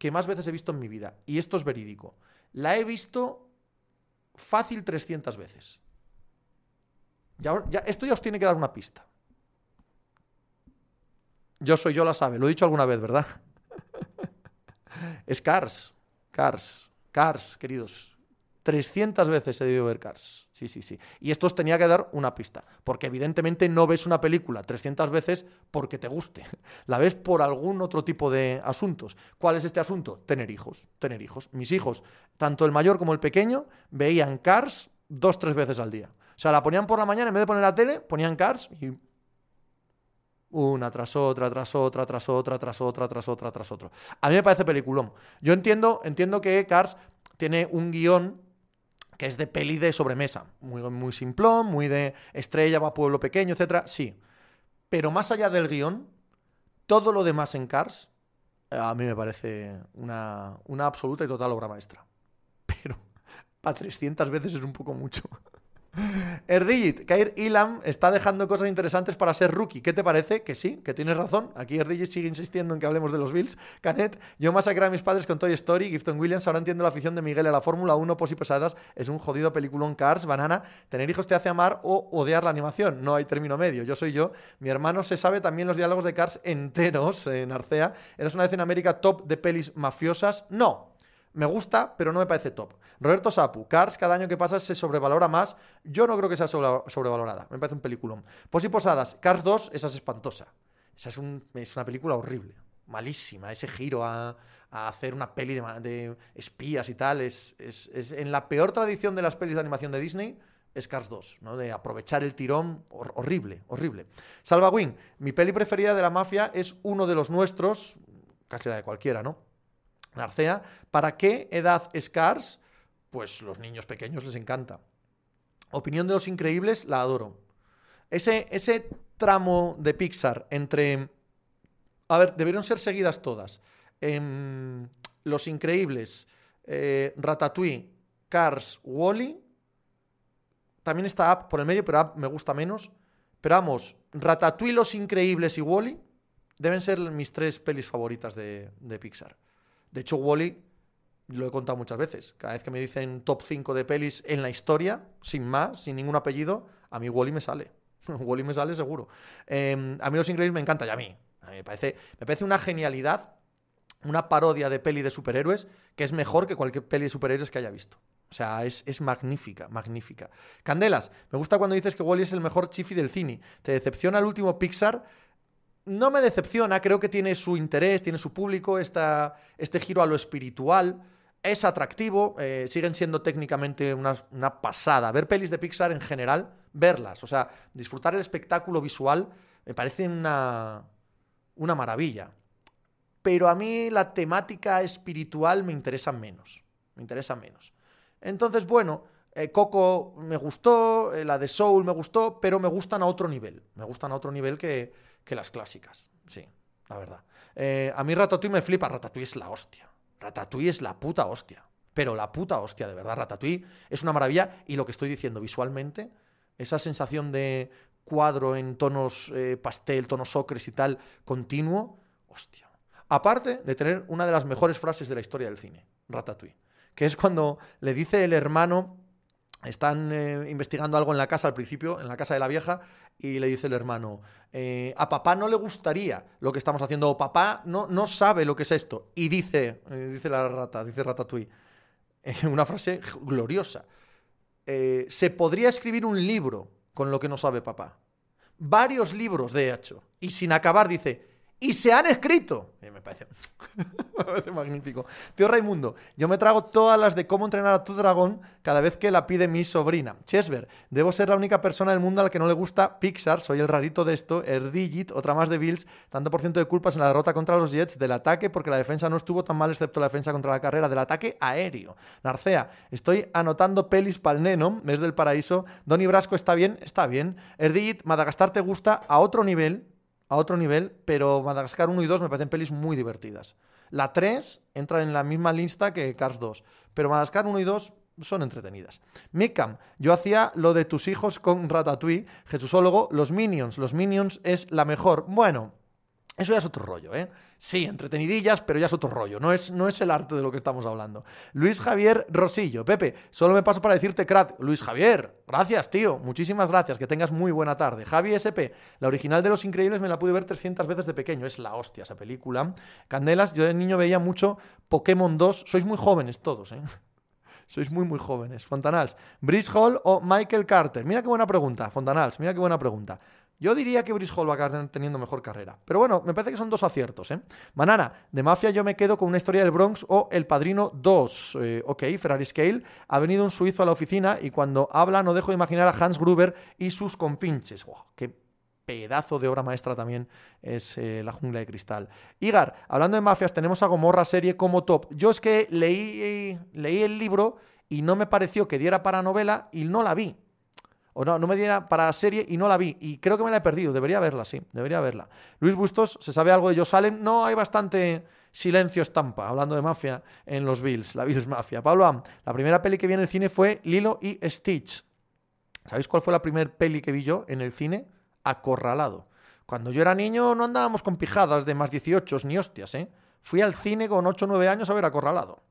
que más veces he visto en mi vida. Y esto es verídico. La he visto fácil 300 veces. Ya, ya, esto ya os tiene que dar una pista. Yo soy yo la sabe, lo he dicho alguna vez, ¿verdad? es Cars. Cars, Cars, queridos. 300 veces he debido ver Cars. Sí, sí, sí. Y esto os tenía que dar una pista. Porque evidentemente no ves una película 300 veces porque te guste. La ves por algún otro tipo de asuntos. ¿Cuál es este asunto? Tener hijos. Tener hijos. Mis hijos, tanto el mayor como el pequeño, veían Cars dos, tres veces al día. O sea, la ponían por la mañana, en vez de poner la tele, ponían Cars y una tras otra, tras otra, tras otra, tras otra, tras otra, tras otra. A mí me parece peliculón. Yo entiendo, entiendo que Cars tiene un guion que es de peli de sobremesa. Muy, muy simplón, muy de estrella, va a pueblo pequeño, etcétera. Sí. Pero más allá del guion, todo lo demás en Cars a mí me parece una, una absoluta y total obra maestra. Pero para 300 veces es un poco mucho. Erdigit, Kair Ilam está dejando cosas interesantes para ser rookie. ¿Qué te parece? Que sí, que tienes razón. Aquí Erdigit sigue insistiendo en que hablemos de los Bills. Canet, yo masacré a mis padres con Toy Story. Gifton Williams, ahora entiendo la afición de Miguel a la Fórmula 1, pos y pesadas. Es un jodido peliculón Cars, banana. Tener hijos te hace amar o odiar la animación. No hay término medio. Yo soy yo. Mi hermano se sabe también los diálogos de Cars enteros en Arcea. ¿Eres una vez en América top de pelis mafiosas? No. Me gusta, pero no me parece top. Roberto Sapu, Cars, cada año que pasa se sobrevalora más. Yo no creo que sea sobrevalorada. Me parece un peliculón. Pos y Posadas, Cars 2, esa es espantosa. Esa es, una película horrible. Malísima. Ese giro a, hacer una peli de, espías y tal. Es, en la peor tradición de las pelis de animación de Disney. Es Cars 2, ¿no? De aprovechar el tirón. horrible, horrible. Salva Wing, mi peli preferida de la mafia es uno de los nuestros. Casi la de cualquiera, ¿no? Narcea. ¿Para qué edad es Cars? Pues los niños pequeños les encanta. Opinión de los increíbles, la adoro. Ese, ese tramo de Pixar entre... A ver, debieron ser seguidas todas. Em, los Increíbles, eh, Ratatouille, Cars, Wally. También está Up por el medio, pero Up me gusta menos. Pero vamos, Ratatouille, Los Increíbles y Wally deben ser mis tres pelis favoritas de, de Pixar. De hecho, Wally, lo he contado muchas veces. Cada vez que me dicen top 5 de pelis en la historia, sin más, sin ningún apellido, a mí Wally me sale. Wally me sale seguro. Em, a mí Los Increíbles me encanta y a mí. me, parece, me parece una genialidad, una parodia de peli de superhéroes que es mejor que cualquier peli de superhéroes que haya visto. O sea, es, es, magnífica, magnífica. Candelas, me gusta cuando dices que Wally es el mejor chifi del cine. ¿Te decepciona el último Pixar? No me decepciona, creo que tiene su interés, tiene su público, este giro a lo espiritual. Es atractivo, eh, siguen siendo técnicamente una, pasada. Ver pelis de Pixar en general, verlas, o sea, disfrutar el espectáculo visual, me parece una, una maravilla. Pero a mí la temática espiritual me interesa menos. Me interesa menos. Entonces, bueno, eh, Coco me gustó, eh, la de Soul me gustó, pero me gustan a otro nivel. Me gustan a otro nivel que, que las clásicas. Sí, la verdad. Eh, a mí Ratatouille me flipa. Ratatouille es la hostia. Ratatouille es la puta hostia. Pero la puta hostia, de verdad. Ratatouille es una maravilla. Y lo que estoy diciendo visualmente, esa sensación de cuadro en tonos eh, pastel, tonos ocres y tal, continuo, hostia. Aparte de tener una de las mejores frases de la historia del cine, Ratatouille, que es cuando le dice el hermano, están eh, investigando algo en la casa al principio, en la casa de la vieja, y le dice el hermano, eh, a papá no le gustaría lo que estamos haciendo, o papá no, no sabe lo que es esto. Y dice, eh, dice la rata, dice Ratatouille, una frase gloriosa, se podría escribir un libro con lo que no sabe papá. Varios libros, de hecho. Y sin acabar dice, y se han escrito. me, parece, magnífico. Tío Raimundo, yo me trago todas las de cómo entrenar a tu dragón cada vez que la pide mi sobrina. Chesver, debo ser la única persona del mundo a la que no le gusta Pixar, soy el rarito de esto, Erdigit, otra más de Bills, tanto por ciento de culpas en la derrota contra los Jets, del ataque, porque la defensa no estuvo tan mal excepto la defensa contra la carrera, del ataque aéreo. Narcea, estoy anotando pelis pal neno, mes del paraíso, Donny Brasco está bien, está bien, Erdigit, Madagascar te gusta a otro nivel, a otro nivel, pero Madagascar 1 y 2 me parecen pelis muy divertidas. La 3 entra en la misma lista que Cars 2, pero Madagascar 1 y 2 son entretenidas. Mikam, yo hacía lo de tus hijos con Ratatouille, Jesúsólogo, los Minions, los Minions es la mejor. Bueno, eso ya es otro rollo, ¿eh? Sí, entretenidillas, pero ya es otro rollo. No es, no es el arte de lo que estamos hablando. Luis Javier Rosillo. Pepe, solo me paso para decirte crack. Luis Javier, gracias, tío. Muchísimas gracias. Que tengas muy buena tarde. Javi SP, la original de Los Increíbles me la pude ver 300 veces de pequeño. Es la hostia esa película. Candelas, yo de niño veía mucho Pokémon 2. Sois muy jóvenes todos, ¿eh? Sois muy, muy jóvenes. Fontanals, Brice Hall o Michael Carter. Mira qué buena pregunta, Fontanals. Mira qué buena pregunta. Yo diría que Brice Hall va a acabar teniendo mejor carrera. Pero bueno, me parece que son dos aciertos, ¿eh? Manana, de Mafia yo me quedo con una historia del Bronx o El Padrino 2. Eh, ok, Ferrari Scale. Ha venido un suizo a la oficina y cuando habla no dejo de imaginar a Hans Gruber y sus compinches. Wow, qué pedazo de obra maestra también es eh, La jungla de cristal. Igar, hablando de mafias, tenemos a Gomorra serie como top. Yo es que leí, leí el libro y no me pareció que diera para novela y no la vi. O no, no me diera para serie y no la vi. Y creo que me la he perdido. Debería verla, sí. Debería verla. Luis Bustos, ¿se sabe algo de ellos salen No, hay bastante silencio estampa, hablando de mafia en los Bills, la Bills Mafia. Pablo Am, la primera peli que vi en el cine fue Lilo y Stitch. ¿Sabéis cuál fue la primera peli que vi yo en el cine? Acorralado. Cuando yo era niño no andábamos con pijadas de más 18 ni hostias, ¿eh? Fui al cine con 8 o 9 años a ver Acorralado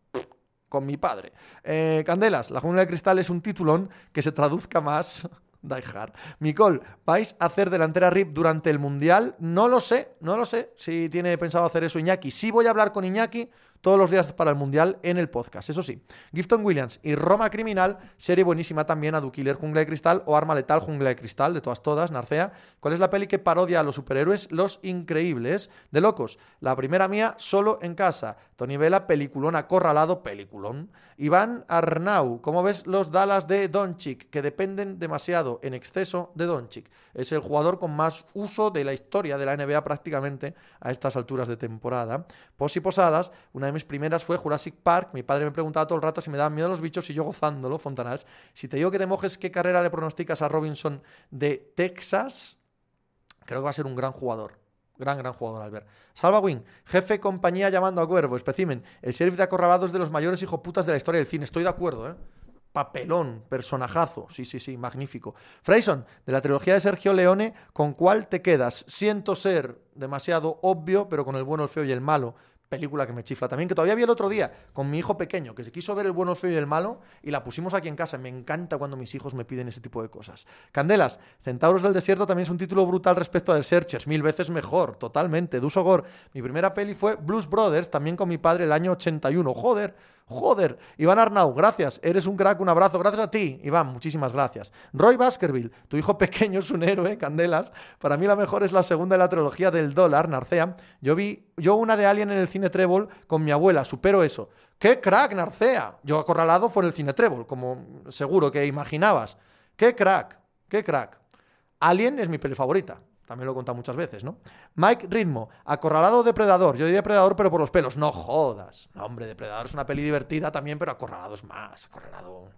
con mi padre. Eh, Candelas, La Jungla de Cristal es un titulón que se traduzca más. Die Hard. Micol, ¿vais a hacer delantera RIP durante el Mundial? No lo sé, no lo sé si tiene pensado hacer eso Iñaki. Sí voy a hablar con Iñaki todos los días para el Mundial en el podcast. Eso sí, Gifton Williams y Roma Criminal, serie buenísima también a Killer Jungla de Cristal o Arma Letal Jungla de Cristal, de todas todas, Narcea. ¿Cuál es la peli que parodia a los superhéroes? Los Increíbles, de locos. La primera mía, solo en casa. Tony Vela, peliculón acorralado, peliculón. Iván Arnau, ¿cómo ves los Dallas de Doncic? Que dependen demasiado en exceso de Doncic. Es el jugador con más uso de la historia de la NBA prácticamente a estas alturas de temporada. Pos y Posadas, una mis primeras fue Jurassic Park. Mi padre me preguntaba todo el rato si me daban miedo los bichos y yo gozándolo, Fontanals. Si te digo que te mojes, ¿qué carrera le pronosticas a Robinson de Texas? Creo que va a ser un gran jugador. Gran, gran jugador, Albert. Salva Wing, jefe compañía llamando a Cuervo, especimen. El sheriff de acorralados de los mayores hijoputas de la historia del cine. Estoy de acuerdo, ¿eh? papelón, personajazo, sí, sí, sí, magnífico. Freyson, de la trilogía de Sergio Leone, ¿con cuál te quedas? Siento ser demasiado obvio, pero con el bueno, el feo y el malo película que me chifla también, que todavía vi el otro día con mi hijo pequeño, que se quiso ver el bueno, el feo y el malo, y la pusimos aquí en casa. Me encanta cuando mis hijos me piden ese tipo de cosas. Candelas, Centauros del Desierto también es un título brutal respecto a The Searchers, mil veces mejor, totalmente. Duso Gore, mi primera peli fue Blues Brothers, también con mi padre el año 81. Joder, Joder, Iván Arnau, gracias. Eres un crack, un abrazo. Gracias a ti, Iván, muchísimas gracias. Roy Baskerville, tu hijo pequeño es un héroe, Candelas. Para mí la mejor es la segunda de la trilogía del dólar, Narcea. Yo vi yo una de Alien en el cine Trébol con mi abuela, supero eso. ¡Qué crack, Narcea! Yo acorralado fue en el cine Trébol, como seguro que imaginabas. ¡Qué crack! ¡Qué crack! Alien es mi peli favorita. También lo he contado muchas veces, ¿no? Mike Ritmo, acorralado depredador. Yo diría depredador, pero por los pelos. No jodas. No, hombre, depredador es una peli divertida también, pero acorralado es más. Acorralado.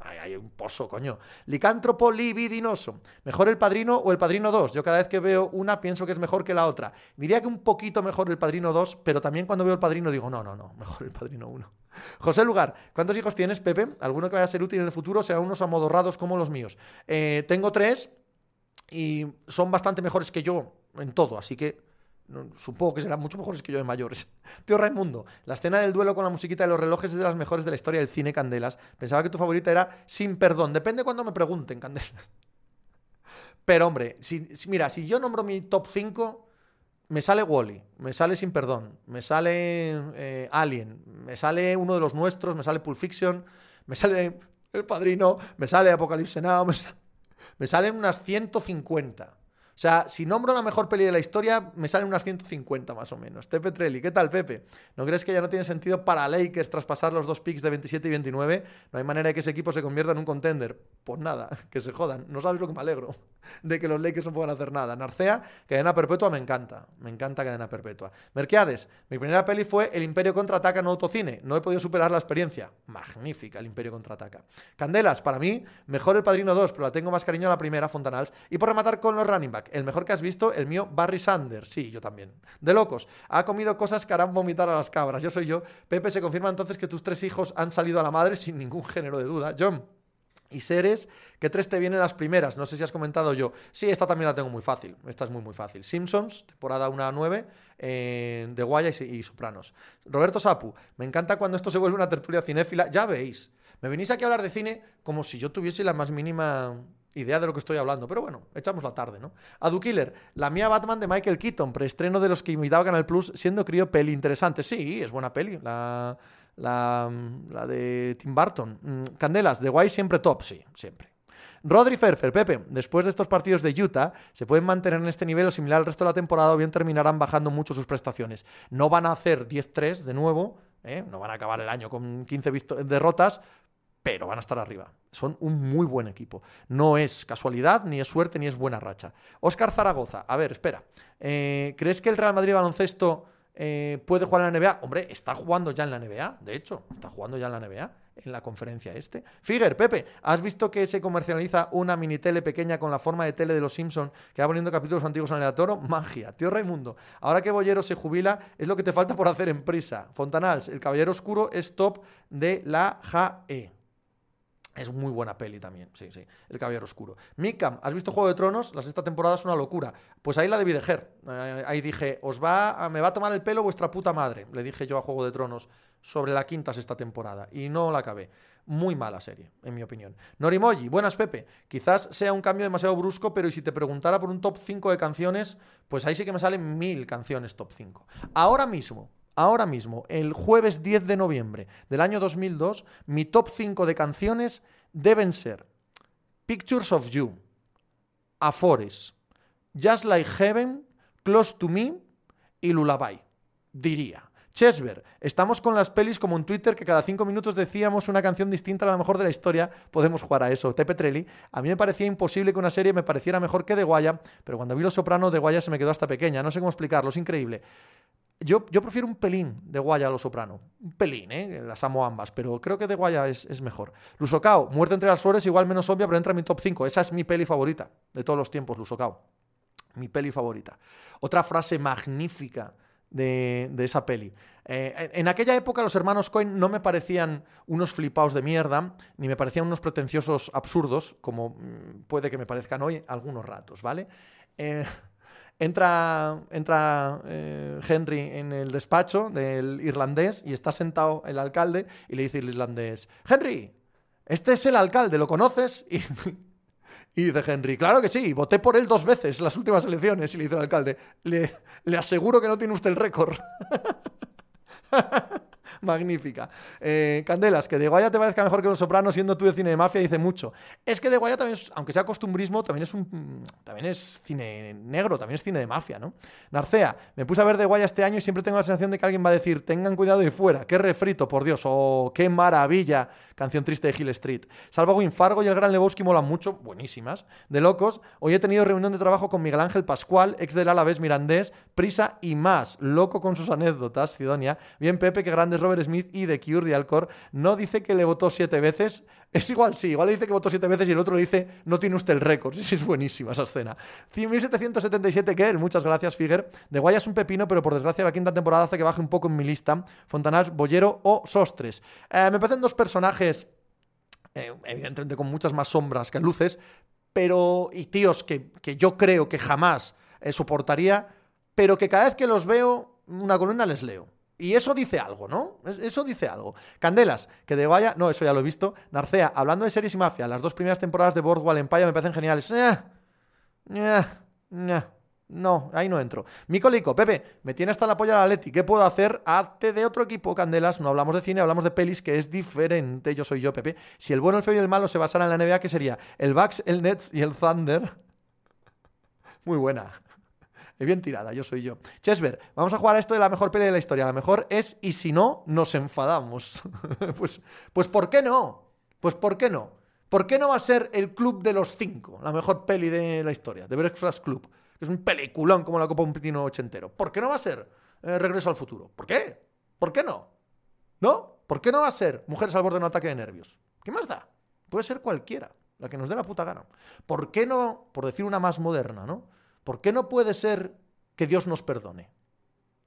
hay un pozo, coño. Licántropo libidinoso. ¿Mejor el padrino o el padrino 2? Yo cada vez que veo una pienso que es mejor que la otra. Diría que un poquito mejor el padrino 2, pero también cuando veo el padrino digo, no, no, no, mejor el padrino 1. José Lugar, ¿cuántos hijos tienes, Pepe? ¿Alguno que vaya a ser útil en el futuro? Sea unos amodorrados como los míos. Eh, tengo tres y son bastante mejores que yo en todo, así que supongo que serán mucho mejores que yo de mayores. Tío Raimundo, la escena del duelo con la musiquita de los relojes es de las mejores de la historia del cine, Candelas. Pensaba que tu favorita era Sin Perdón. Depende cuando me pregunten, Candelas. Pero hombre, si, mira, si yo nombro mi top 5, me sale Wally, me sale Sin Perdón, me sale eh, Alien, me sale uno de los nuestros, me sale Pulp Fiction, me sale El Padrino, me sale Apocalipse Now, me, me salen unas 150. O sea, si nombro la mejor peli de la historia, me salen unas 150 más o menos. Tepe Trelli, ¿qué tal, Pepe? ¿No crees que ya no tiene sentido para Lakers traspasar los dos picks de 27 y 29? No hay manera de que ese equipo se convierta en un contender. Pues nada, que se jodan. No sabes lo que me alegro de que los Lakers no puedan hacer nada. Narcea, cadena perpetua, me encanta. Me encanta cadena perpetua. Merquiades, mi primera peli fue El Imperio contraataca en autocine. No he podido superar la experiencia. Magnífica, El Imperio contraataca. Candelas, para mí, mejor El Padrino 2, pero la tengo más cariño a la primera, Fontanals. Y por rematar con los running back, el mejor que has visto, el mío, Barry Sanders. Sí, yo también. De locos. Ha comido cosas que harán vomitar a las cabras. Yo soy yo. Pepe, se confirma entonces que tus tres hijos han salido a la madre sin ningún género de duda. John. Y seres, ¿qué tres te vienen las primeras? No sé si has comentado yo. Sí, esta también la tengo muy fácil. Esta es muy, muy fácil. Simpsons, temporada 1 a 9, eh, de Guaya y, y, Sopranos. Roberto Sapu, me encanta cuando esto se vuelve una tertulia cinéfila. Ya veis, me venís aquí a hablar de cine como si yo tuviese la más mínima idea de lo que estoy hablando, pero bueno, echamos la tarde, ¿no? Adu Killer, la mía Batman de Michael Keaton, preestreno de los que imitaba Canal Plus, siendo crío peli interesante. Sí, es buena peli, la, la, la de Tim Burton. Mm, Candelas, de Guay siempre top, sí, siempre. Rodri Ferfer, Pepe, después de estos partidos de Utah, ¿se pueden mantener en este nivel o similar al resto de la temporada o bien terminarán bajando mucho sus prestaciones? No van a hacer 10-3 de nuevo, ¿eh? no van a acabar el año con 15 derrotas, pero van a estar arriba. Son un muy buen equipo. No es casualidad, ni es suerte, ni es buena racha. Oscar Zaragoza, a ver, espera. Eh, ¿Crees que el Real Madrid baloncesto eh, puede jugar en la NBA? Hombre, está jugando ya en la NBA, de hecho, está jugando ya en la NBA, en la conferencia este. Figuer, Pepe, ¿has visto que se comercializa una mini tele pequeña con la forma de tele de los Simpsons que va poniendo capítulos antiguos en el toro? Magia, tío Raimundo. Ahora que Bollero se jubila, es lo que te falta por hacer en prisa. Fontanals, el Caballero Oscuro es top de la JAE. Es muy buena peli también, sí, sí. El Caballero Oscuro. Mikam, ¿has visto Juego de Tronos? La sexta temporada es una locura. Pues ahí la debí dejar. Eh, ahí dije, os va, me va a tomar el pelo vuestra puta madre. Le dije yo a Juego de Tronos sobre la quinta sexta temporada. Y no la acabé. Muy mala serie, en mi opinión. Norimoji, buenas Pepe. Quizás sea un cambio demasiado brusco, pero si te preguntara por un top 5 de canciones, pues ahí sí que me salen mil canciones top 5. Ahora mismo, ahora mismo, el jueves 10 de noviembre del año 2002, mi top 5 de canciones deben ser Pictures of You, Afores, Just Like Heaven, Close to Me y Lullaby, diría. Chesver, estamos con las pelis como en Twitter que cada cinco minutos decíamos una canción distinta a la mejor de la historia. Podemos jugar a eso. Tepe Trelli, a mí me parecía imposible que una serie me pareciera mejor que De Guaya, pero cuando vi Los Soprano, De Guaya se me quedó hasta pequeña. No sé cómo explicarlo, es increíble. Yo, prefiero un pelín de Guaya a Lo Soprano. Un pelín, ¿eh? Las amo ambas, pero creo que de Guaya es, es mejor. Lusocao, Muerte entre las flores, igual menos obvia, pero entra en mi top 5. Esa es mi peli favorita de todos los tiempos, Lusocao. Mi peli favorita. Otra frase magnífica de, esa peli. Eh, en aquella época los hermanos Cohen no me parecían unos flipaos de mierda, ni me parecían unos pretenciosos absurdos, como mm, puede que me parezcan hoy algunos ratos, ¿vale? Eh, Entra, entra eh, Henry en el despacho del irlandés y está sentado el alcalde y le dice el irlandés, Henry, este es el alcalde, ¿lo conoces? Y, dice Henry, claro que sí, voté por él dos veces en las últimas elecciones. Y le dice el alcalde, le, le aseguro que no tiene usted el récord. Magnífica. Eh, Candelas, que de Guaya te parezca mejor que Los Sopranos siendo tú de cine de mafia dice mucho. Es que de Guaya también, aunque sea costumbrismo, también es, un, también es cine negro, también es cine de mafia, ¿no? Narcea, me puse a ver de Guaya este año y siempre tengo la sensación de que alguien va a decir, tengan cuidado y fuera, qué refrito, por Dios, o qué maravilla, canción triste de Hill Street. Salva Winfargo y el Gran Lebowski molan mucho, buenísimas. De locos, hoy he tenido reunión de trabajo con Miguel Ángel Pascual, ex del Alavés Mirandés, Prisa y más, loco con sus anécdotas, Cidonia. Bien, Pepe, que grandes Smith y The Cure de Alcor. No dice que le votó siete veces. Es igual, sí, igual le dice que votó siete veces y el otro le dice, no tiene usted el récord. Sí, es buenísima esa escena. 100.777 que muchas gracias, Figuer. De Guaya es un pepino, pero por desgracia la quinta temporada hace que baje un poco en mi lista. Fontanás, Bollero o Sostres. Eh, me parecen dos personajes, eh, evidentemente con muchas más sombras que luces, pero, y tíos que, yo creo que jamás eh, soportaría pero que cada vez que los veo, una columna les leo. Y eso dice algo, ¿no? Eso dice algo. Candelas, que de vaya. No, eso ya lo he visto. Narcea, hablando de series y mafia, las dos primeras temporadas de Boardwalk Empire me parecen geniales. Eh, eh, eh, no, ahí no entro. Micolico, Pepe, me tiene hasta la polla la Leti. ¿Qué puedo hacer? Hazte de otro equipo, Candelas. No hablamos de cine, hablamos de pelis, que es diferente. Yo soy yo, Pepe. Si el bueno, el feo y el malo se basaran en la NBA, ¿qué sería? El Bucks, el Nets y el Thunder. Muy buena. Es bien tirada, yo soy yo. Chesver, vamos a jugar a esto de la mejor peli de la historia. La mejor es y si no, nos enfadamos. pues, pues, ¿por qué no? Pues, ¿por qué no? ¿Por qué no va a ser el Club de los Cinco, la mejor peli de la historia? De Breakfast Club, que es un peliculón como la Copa un pitino ochentero. ¿Por qué no va a ser eh, Regreso al Futuro? ¿Por qué? ¿Por qué no? ¿No? ¿Por qué no va a ser Mujeres al borde de un ataque de nervios? ¿Qué más da? Puede ser cualquiera, la que nos dé la puta gana. ¿Por qué no, por decir una más moderna, ¿no? ¿Por qué no puede ser que Dios nos perdone?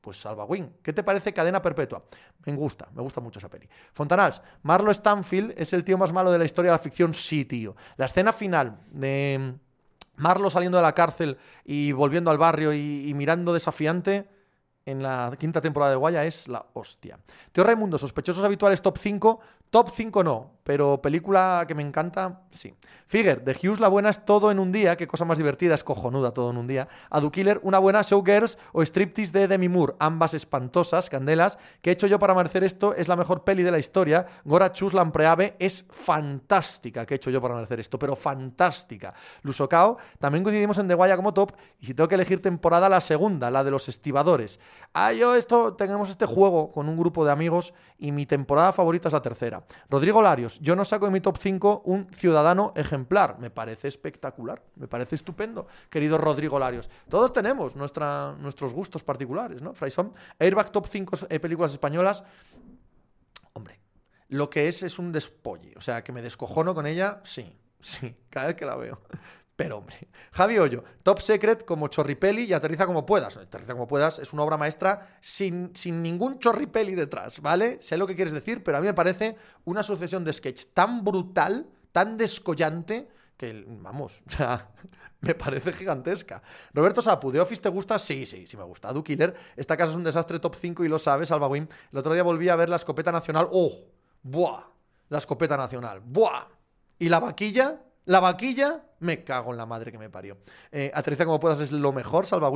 Pues Salva Wing. ¿Qué te parece Cadena Perpetua? Me gusta, me gusta mucho esa peli. Fontanals, Marlo Stanfield es el tío más malo de la historia de la ficción, sí, tío. La escena final de Marlo saliendo de la cárcel y volviendo al barrio y, y mirando desafiante en la quinta temporada de Guaya es la hostia. Teo Raimundo, sospechosos habituales top 5, Top 5 no, pero película que me encanta, sí. Figure, de Hughes la buena es todo en un día, qué cosa más divertida, es cojonuda todo en un día. Adu Killer, una buena Showgirls o Striptease de Demi Moore, ambas espantosas, candelas. ¿Qué he hecho yo para merecer esto? Es la mejor peli de la historia. Gora Chus Lampreave es fantástica, ¿qué he hecho yo para merecer esto? Pero fantástica. Lusocao, también coincidimos en The Guaya como top, y si tengo que elegir temporada, la segunda, la de los estibadores. Ah, yo esto, tenemos este juego con un grupo de amigos y mi temporada favorita es la tercera. Rodrigo Larios, yo no saco en mi top 5 un ciudadano ejemplar. Me parece espectacular, me parece estupendo, querido Rodrigo Larios. Todos tenemos nuestros gustos particulares, ¿no? Fraison, Airbag top 5 eh, películas españolas. Hombre, lo que es es un despolle. O sea, que me descojono con ella, sí, sí, cada vez que la veo. Pero hombre, Javi Hoyo, Top Secret como chorripeli y aterriza como puedas. Aterriza como puedas es una obra maestra sin, sin ningún chorripeli detrás, ¿vale? Sé lo que quieres decir, pero a mí me parece una sucesión de sketch tan brutal, tan descollante, que, vamos, o sea, me parece gigantesca. Roberto Sapu, ¿de Office te gusta? Sí, sí, sí me gusta. Du Killer, esta casa es un desastre top 5 y lo sabes, Alba Wim. El otro día volví a ver la escopeta nacional. ¡Oh! ¡Buah! La escopeta nacional. ¡Buah! ¿Y la vaquilla? La vaquilla, me cago en la madre que me parió. Eh, aterriza como puedas es lo mejor, Salva.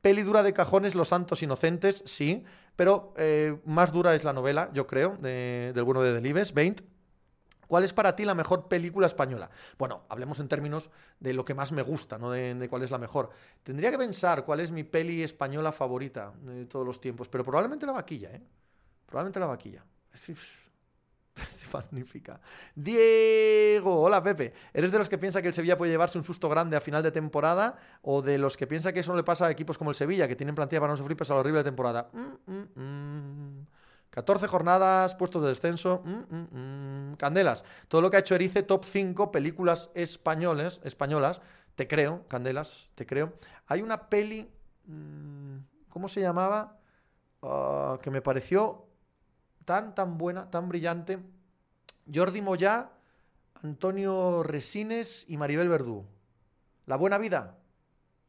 Peli dura de cajones, Los Santos Inocentes, sí. Pero eh, más dura es la novela, yo creo, del bueno de Delibes, 20. ¿Cuál es para ti la mejor película española? Bueno, hablemos en términos de lo que más me gusta, no de, de, cuál es la mejor. Tendría que pensar cuál es mi peli española favorita de todos los tiempos, pero probablemente la vaquilla, ¿eh? Probablemente la vaquilla. Magnífica. Diego, hola Pepe. ¿Eres de los que piensa que el Sevilla puede llevarse un susto grande a final de temporada? ¿O de los que piensa que eso no le pasa a equipos como el Sevilla, que tienen plantilla para no sufrir pese a la horrible temporada? 14 mm, mm, mm. jornadas, puestos de descenso. Candelas. Todo lo que ha hecho Erice, top 5 películas españoles, españolas. Te creo, Candelas, te creo. Hay una peli. ¿Cómo se llamaba? Ah, que me pareció tan, tan buena, tan brillante. Jordi Moyá, Antonio Resines y Maribel Verdú. La buena vida.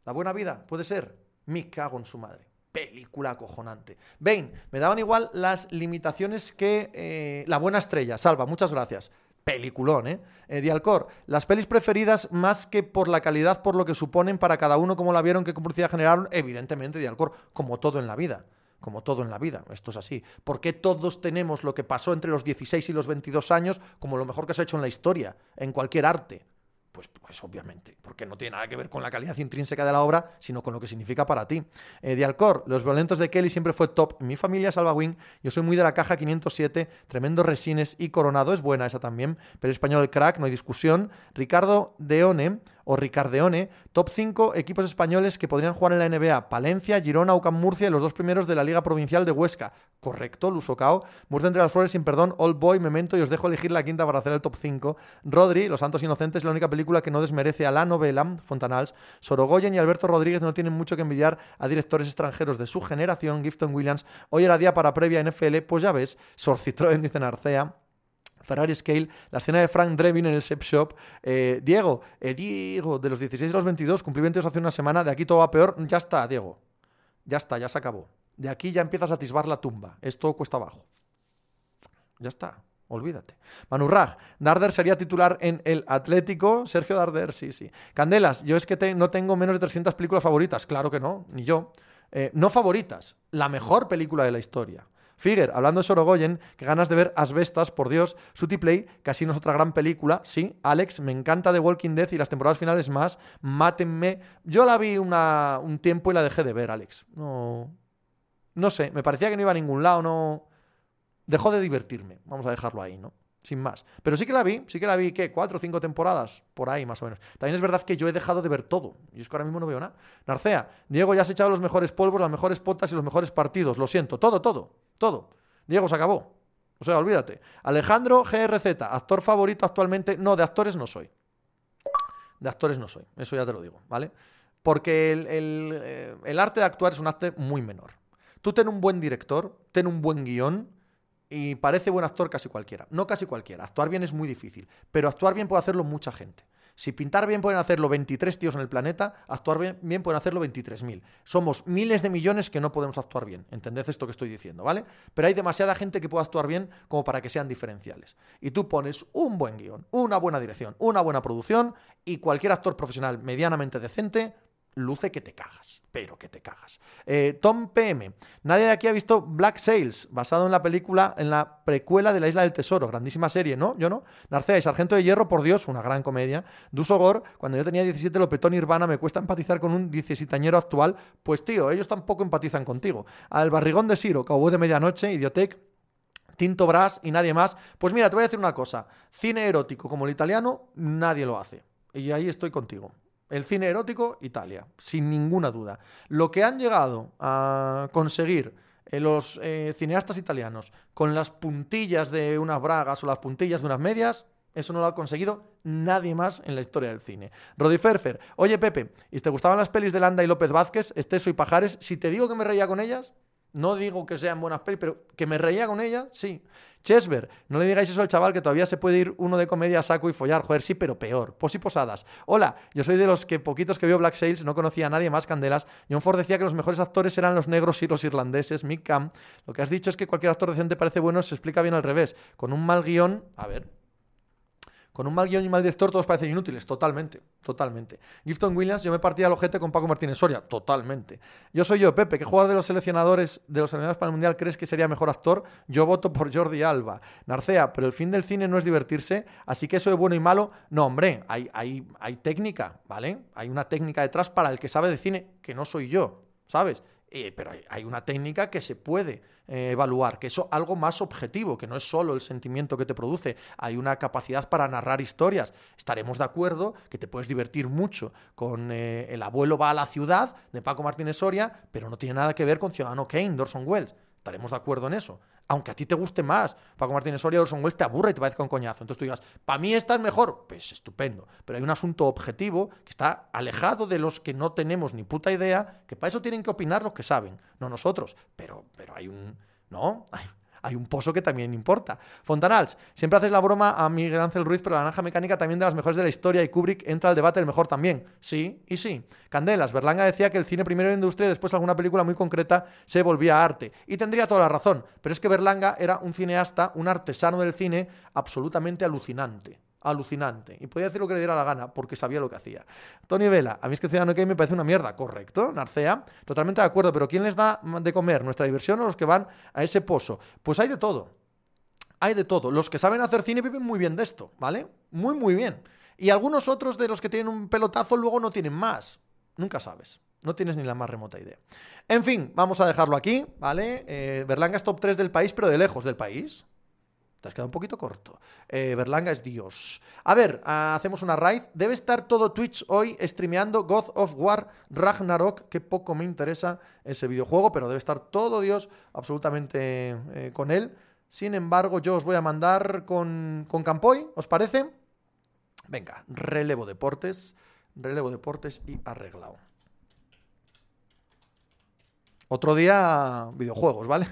La buena vida, puede ser. Me cago en su madre. Película acojonante. Vein, me daban igual las limitaciones que eh, La Buena Estrella. Salva, muchas gracias. Peliculón, ¿eh? eh Dialcor, las pelis preferidas más que por la calidad, por lo que suponen para cada uno, como la vieron, qué publicidad generaron, evidentemente, Dialcor, como todo en la vida como todo en la vida, esto es así. ¿Por qué todos tenemos lo que pasó entre los 16 y los 22 años como lo mejor que se ha hecho en la historia, en cualquier arte? Pues, pues, obviamente, porque no tiene nada que ver con la calidad intrínseca de la obra, sino con lo que significa para ti. Eh, Alcor, Los Violentos de Kelly siempre fue top. Mi familia Salva Wing, yo soy muy de la caja 507, tremendo resines y coronado, es buena esa también, pero español el crack, no hay discusión. Ricardo Deone, o Ricardeone, top 5 equipos españoles que podrían jugar en la NBA. Palencia, Girona, Ucam Murcia y los dos primeros de la Liga Provincial de Huesca. Correcto, Lusocao. Murcia entre las flores sin perdón, Old Boy, Memento y os dejo elegir la quinta para hacer el top 5. Rodri, Los Santos Inocentes, la única película que no desmerece a la novela, Fontanals. Sorogoyen y Alberto Rodríguez no tienen mucho que envidiar a directores extranjeros de su generación. Gifton Williams, hoy era día para previa NFL, pues ya ves, Sor Citroën, dicen Arcea. Ferrari Scale, la escena de Frank Drevin en el Sep Shop. Eh, Diego, eh, Diego, de los 16 a los 22, cumplí 22 hace una semana, de aquí todo va peor, ya está, Diego. Ya está, ya se acabó. De aquí ya empiezas a atisbar la tumba. Esto cuesta abajo. Ya está. Olvídate. Manurrag, Darder sería titular en el Atlético. Sergio Darder, sí, sí. Candelas, yo es que no tengo menos de 300 películas favoritas. Claro que no, ni yo. Eh, no favoritas, la mejor película de la historia. Figuer, hablando de Sorogoyen, que ganas de ver Asbestas, por Dios, Suti Play, que así no es otra gran película. Sí, Alex, me encanta The Walking Dead y las temporadas finales más. Mátenme. Yo la vi una, un tiempo y la dejé de ver, Alex. No. No sé, me parecía que no iba a ningún lado, no. Dejó de divertirme. Vamos a dejarlo ahí, ¿no? Sin más. Pero sí que la vi, sí que la vi, ¿qué? ¿Cuatro o cinco temporadas? Por ahí, más o menos. También es verdad que yo he dejado de ver todo. Y es que ahora mismo no veo nada. Narcea, Diego, ya has echado los mejores polvos, las mejores potas y los mejores partidos. Lo siento. Todo, todo. Todo. Diego, se acabó. O sea, olvídate. Alejandro GRZ, actor favorito actualmente. No, de actores no soy. De actores no soy. Eso ya te lo digo, ¿vale? Porque el, eh, el arte de actuar es un arte muy menor. Tú ten un buen director, ten un buen guion y parece buen actor casi cualquiera. No casi cualquiera. Actuar bien es muy difícil. Pero actuar bien puede hacerlo mucha gente. Si pintar bien pueden hacerlo 23 tíos en el planeta, actuar bien, pueden hacerlo 23.000. Somos miles de millones que no podemos actuar bien. ¿Entendés esto que estoy diciendo, vale? Pero hay demasiada gente que puede actuar bien como para que sean diferenciales. Y tú pones un buen guion, una buena dirección, una buena producción y cualquier actor profesional medianamente decente luce que te cagas, pero que te cagas. Eh, Tom PM, nadie de aquí ha visto Black Sails, basado en la película, en la precuela de La Isla del Tesoro, grandísima serie, ¿no? Yo no. Narcea y Sargento de Hierro, por Dios, una gran comedia. Duso Gore, cuando yo tenía 17 lo petó Nirvana, me cuesta empatizar con un 17añero actual, pues tío, ellos tampoco empatizan contigo. Al barrigón de Siro, Cowboy de Medianoche, Idiotec, Tinto Brass y nadie más. Pues mira, te voy a decir una cosa, cine erótico como el italiano, nadie lo hace. Y ahí estoy contigo. El cine erótico, Italia, sin ninguna duda. Lo que han llegado a conseguir eh, los eh, cineastas italianos con las puntillas de unas bragas o las puntillas de unas medias, eso no lo ha conseguido nadie más en la historia del cine. Rodi Ferfer, oye Pepe, ¿y te gustaban las pelis de Landa y López Vázquez, Esteso y Pajares? Si te digo que me reía con ellas, no digo que sean buenas pelis, pero que me reía con ellas, sí. Chesver, no le digáis eso al chaval que todavía se puede ir uno de comedia a saco y follar. Joder, sí, pero peor. Pos y posadas. Hola, yo soy de los que poquitos que vio Black Sails, no conocía a nadie más Candelas. John Ford decía que los mejores actores eran los negros y los irlandeses. Mick Cam, lo que has dicho es que cualquier actor decente parece bueno, se explica bien al revés. Con un mal guion, a ver, con un mal guion y mal director todos parecen inútiles, totalmente, totalmente. Gifton Williams, yo me partía al ojete con Paco Martínez Soria, totalmente. Yo soy yo, Pepe, ¿qué jugador de los seleccionadores de los seleccionados para el Mundial crees que sería mejor actor? Yo voto por Jordi Alba. Narcea, pero el fin del cine no es divertirse, así que eso de bueno y malo, no, hombre, hay, hay, hay técnica, ¿vale? Hay una técnica detrás para el que sabe de cine, que no soy yo, ¿sabes? Eh, pero hay, una técnica que se puede eh, evaluar, que es algo más objetivo, que no es solo el sentimiento que te produce, hay una capacidad para narrar historias. Estaremos de acuerdo que te puedes divertir mucho con eh, El abuelo va a la ciudad de Paco Martínez Soria, pero no tiene nada que ver con Ciudadano Kane, Dorson Wells. Estaremos de acuerdo en eso aunque a ti te guste más, Paco Martínez Soria o Orson Welles te aburre y te parezca un coñazo. Entonces tú digas, para mí esta es mejor, pues estupendo. Pero hay un asunto objetivo que está alejado de los que no tenemos ni puta idea, que para eso tienen que opinar los que saben, no nosotros. Pero, pero hay un. ¿No? Hay, hay un pozo que también importa. Fontanals, siempre haces la broma a Miguel Ángel Ruiz, pero la naranja mecánica también de las mejores de la historia y Kubrick entra al debate del mejor también. Sí, y sí. Candelas, Berlanga decía que el cine primero era industria y después alguna película muy concreta se volvía arte. Y tendría toda la razón, pero es que Berlanga era un cineasta, un artesano del cine absolutamente alucinante alucinante. Y podía hacer lo que le diera la gana, porque sabía lo que hacía. Tony Vela, a mí es que Ciudadano Kane me parece una mierda, correcto. Narcea, totalmente de acuerdo, pero ¿quién les da de comer? ¿Nuestra diversión o los que van a ese pozo? Pues hay de todo. Hay de todo. Los que saben hacer cine viven muy bien de esto, ¿vale? Muy, muy bien. Y algunos otros de los que tienen un pelotazo luego no tienen más. Nunca sabes. No tienes ni la más remota idea. En fin, vamos a dejarlo aquí, ¿vale? Eh, Berlanga es top 3 del país, pero de lejos del país. Te has quedado un poquito corto. Eh, Berlanga es Dios. A ver, hacemos una raid. Debe estar todo Twitch hoy streameando God of War Ragnarok. Que poco me interesa ese videojuego, pero debe estar todo Dios absolutamente eh, con él. Sin embargo, yo os voy a mandar con, con Campoy, ¿os parece? Venga, relevo deportes. Relevo deportes y arreglado. Otro día videojuegos, ¿vale?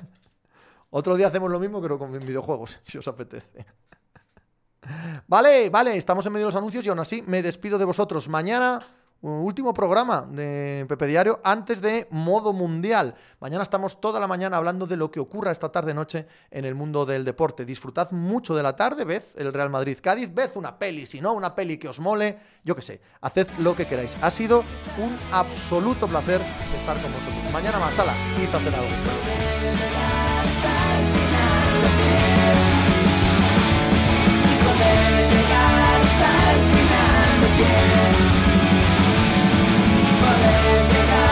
Otro día hacemos lo mismo, pero con videojuegos, si os apetece. Vale, vale, estamos en medio de los anuncios y aún así me despido de vosotros. Mañana último programa de Pepe Diario antes de modo mundial. Mañana estamos toda la mañana hablando de lo que ocurra esta tarde-noche en el mundo del deporte. Disfrutad mucho de la tarde, ved el Real Madrid-Cádiz, ved una peli, si no, una peli que os mole, yo qué sé, haced lo que queráis. Ha sido un absoluto placer estar con vosotros. Mañana más, sala, y. again. But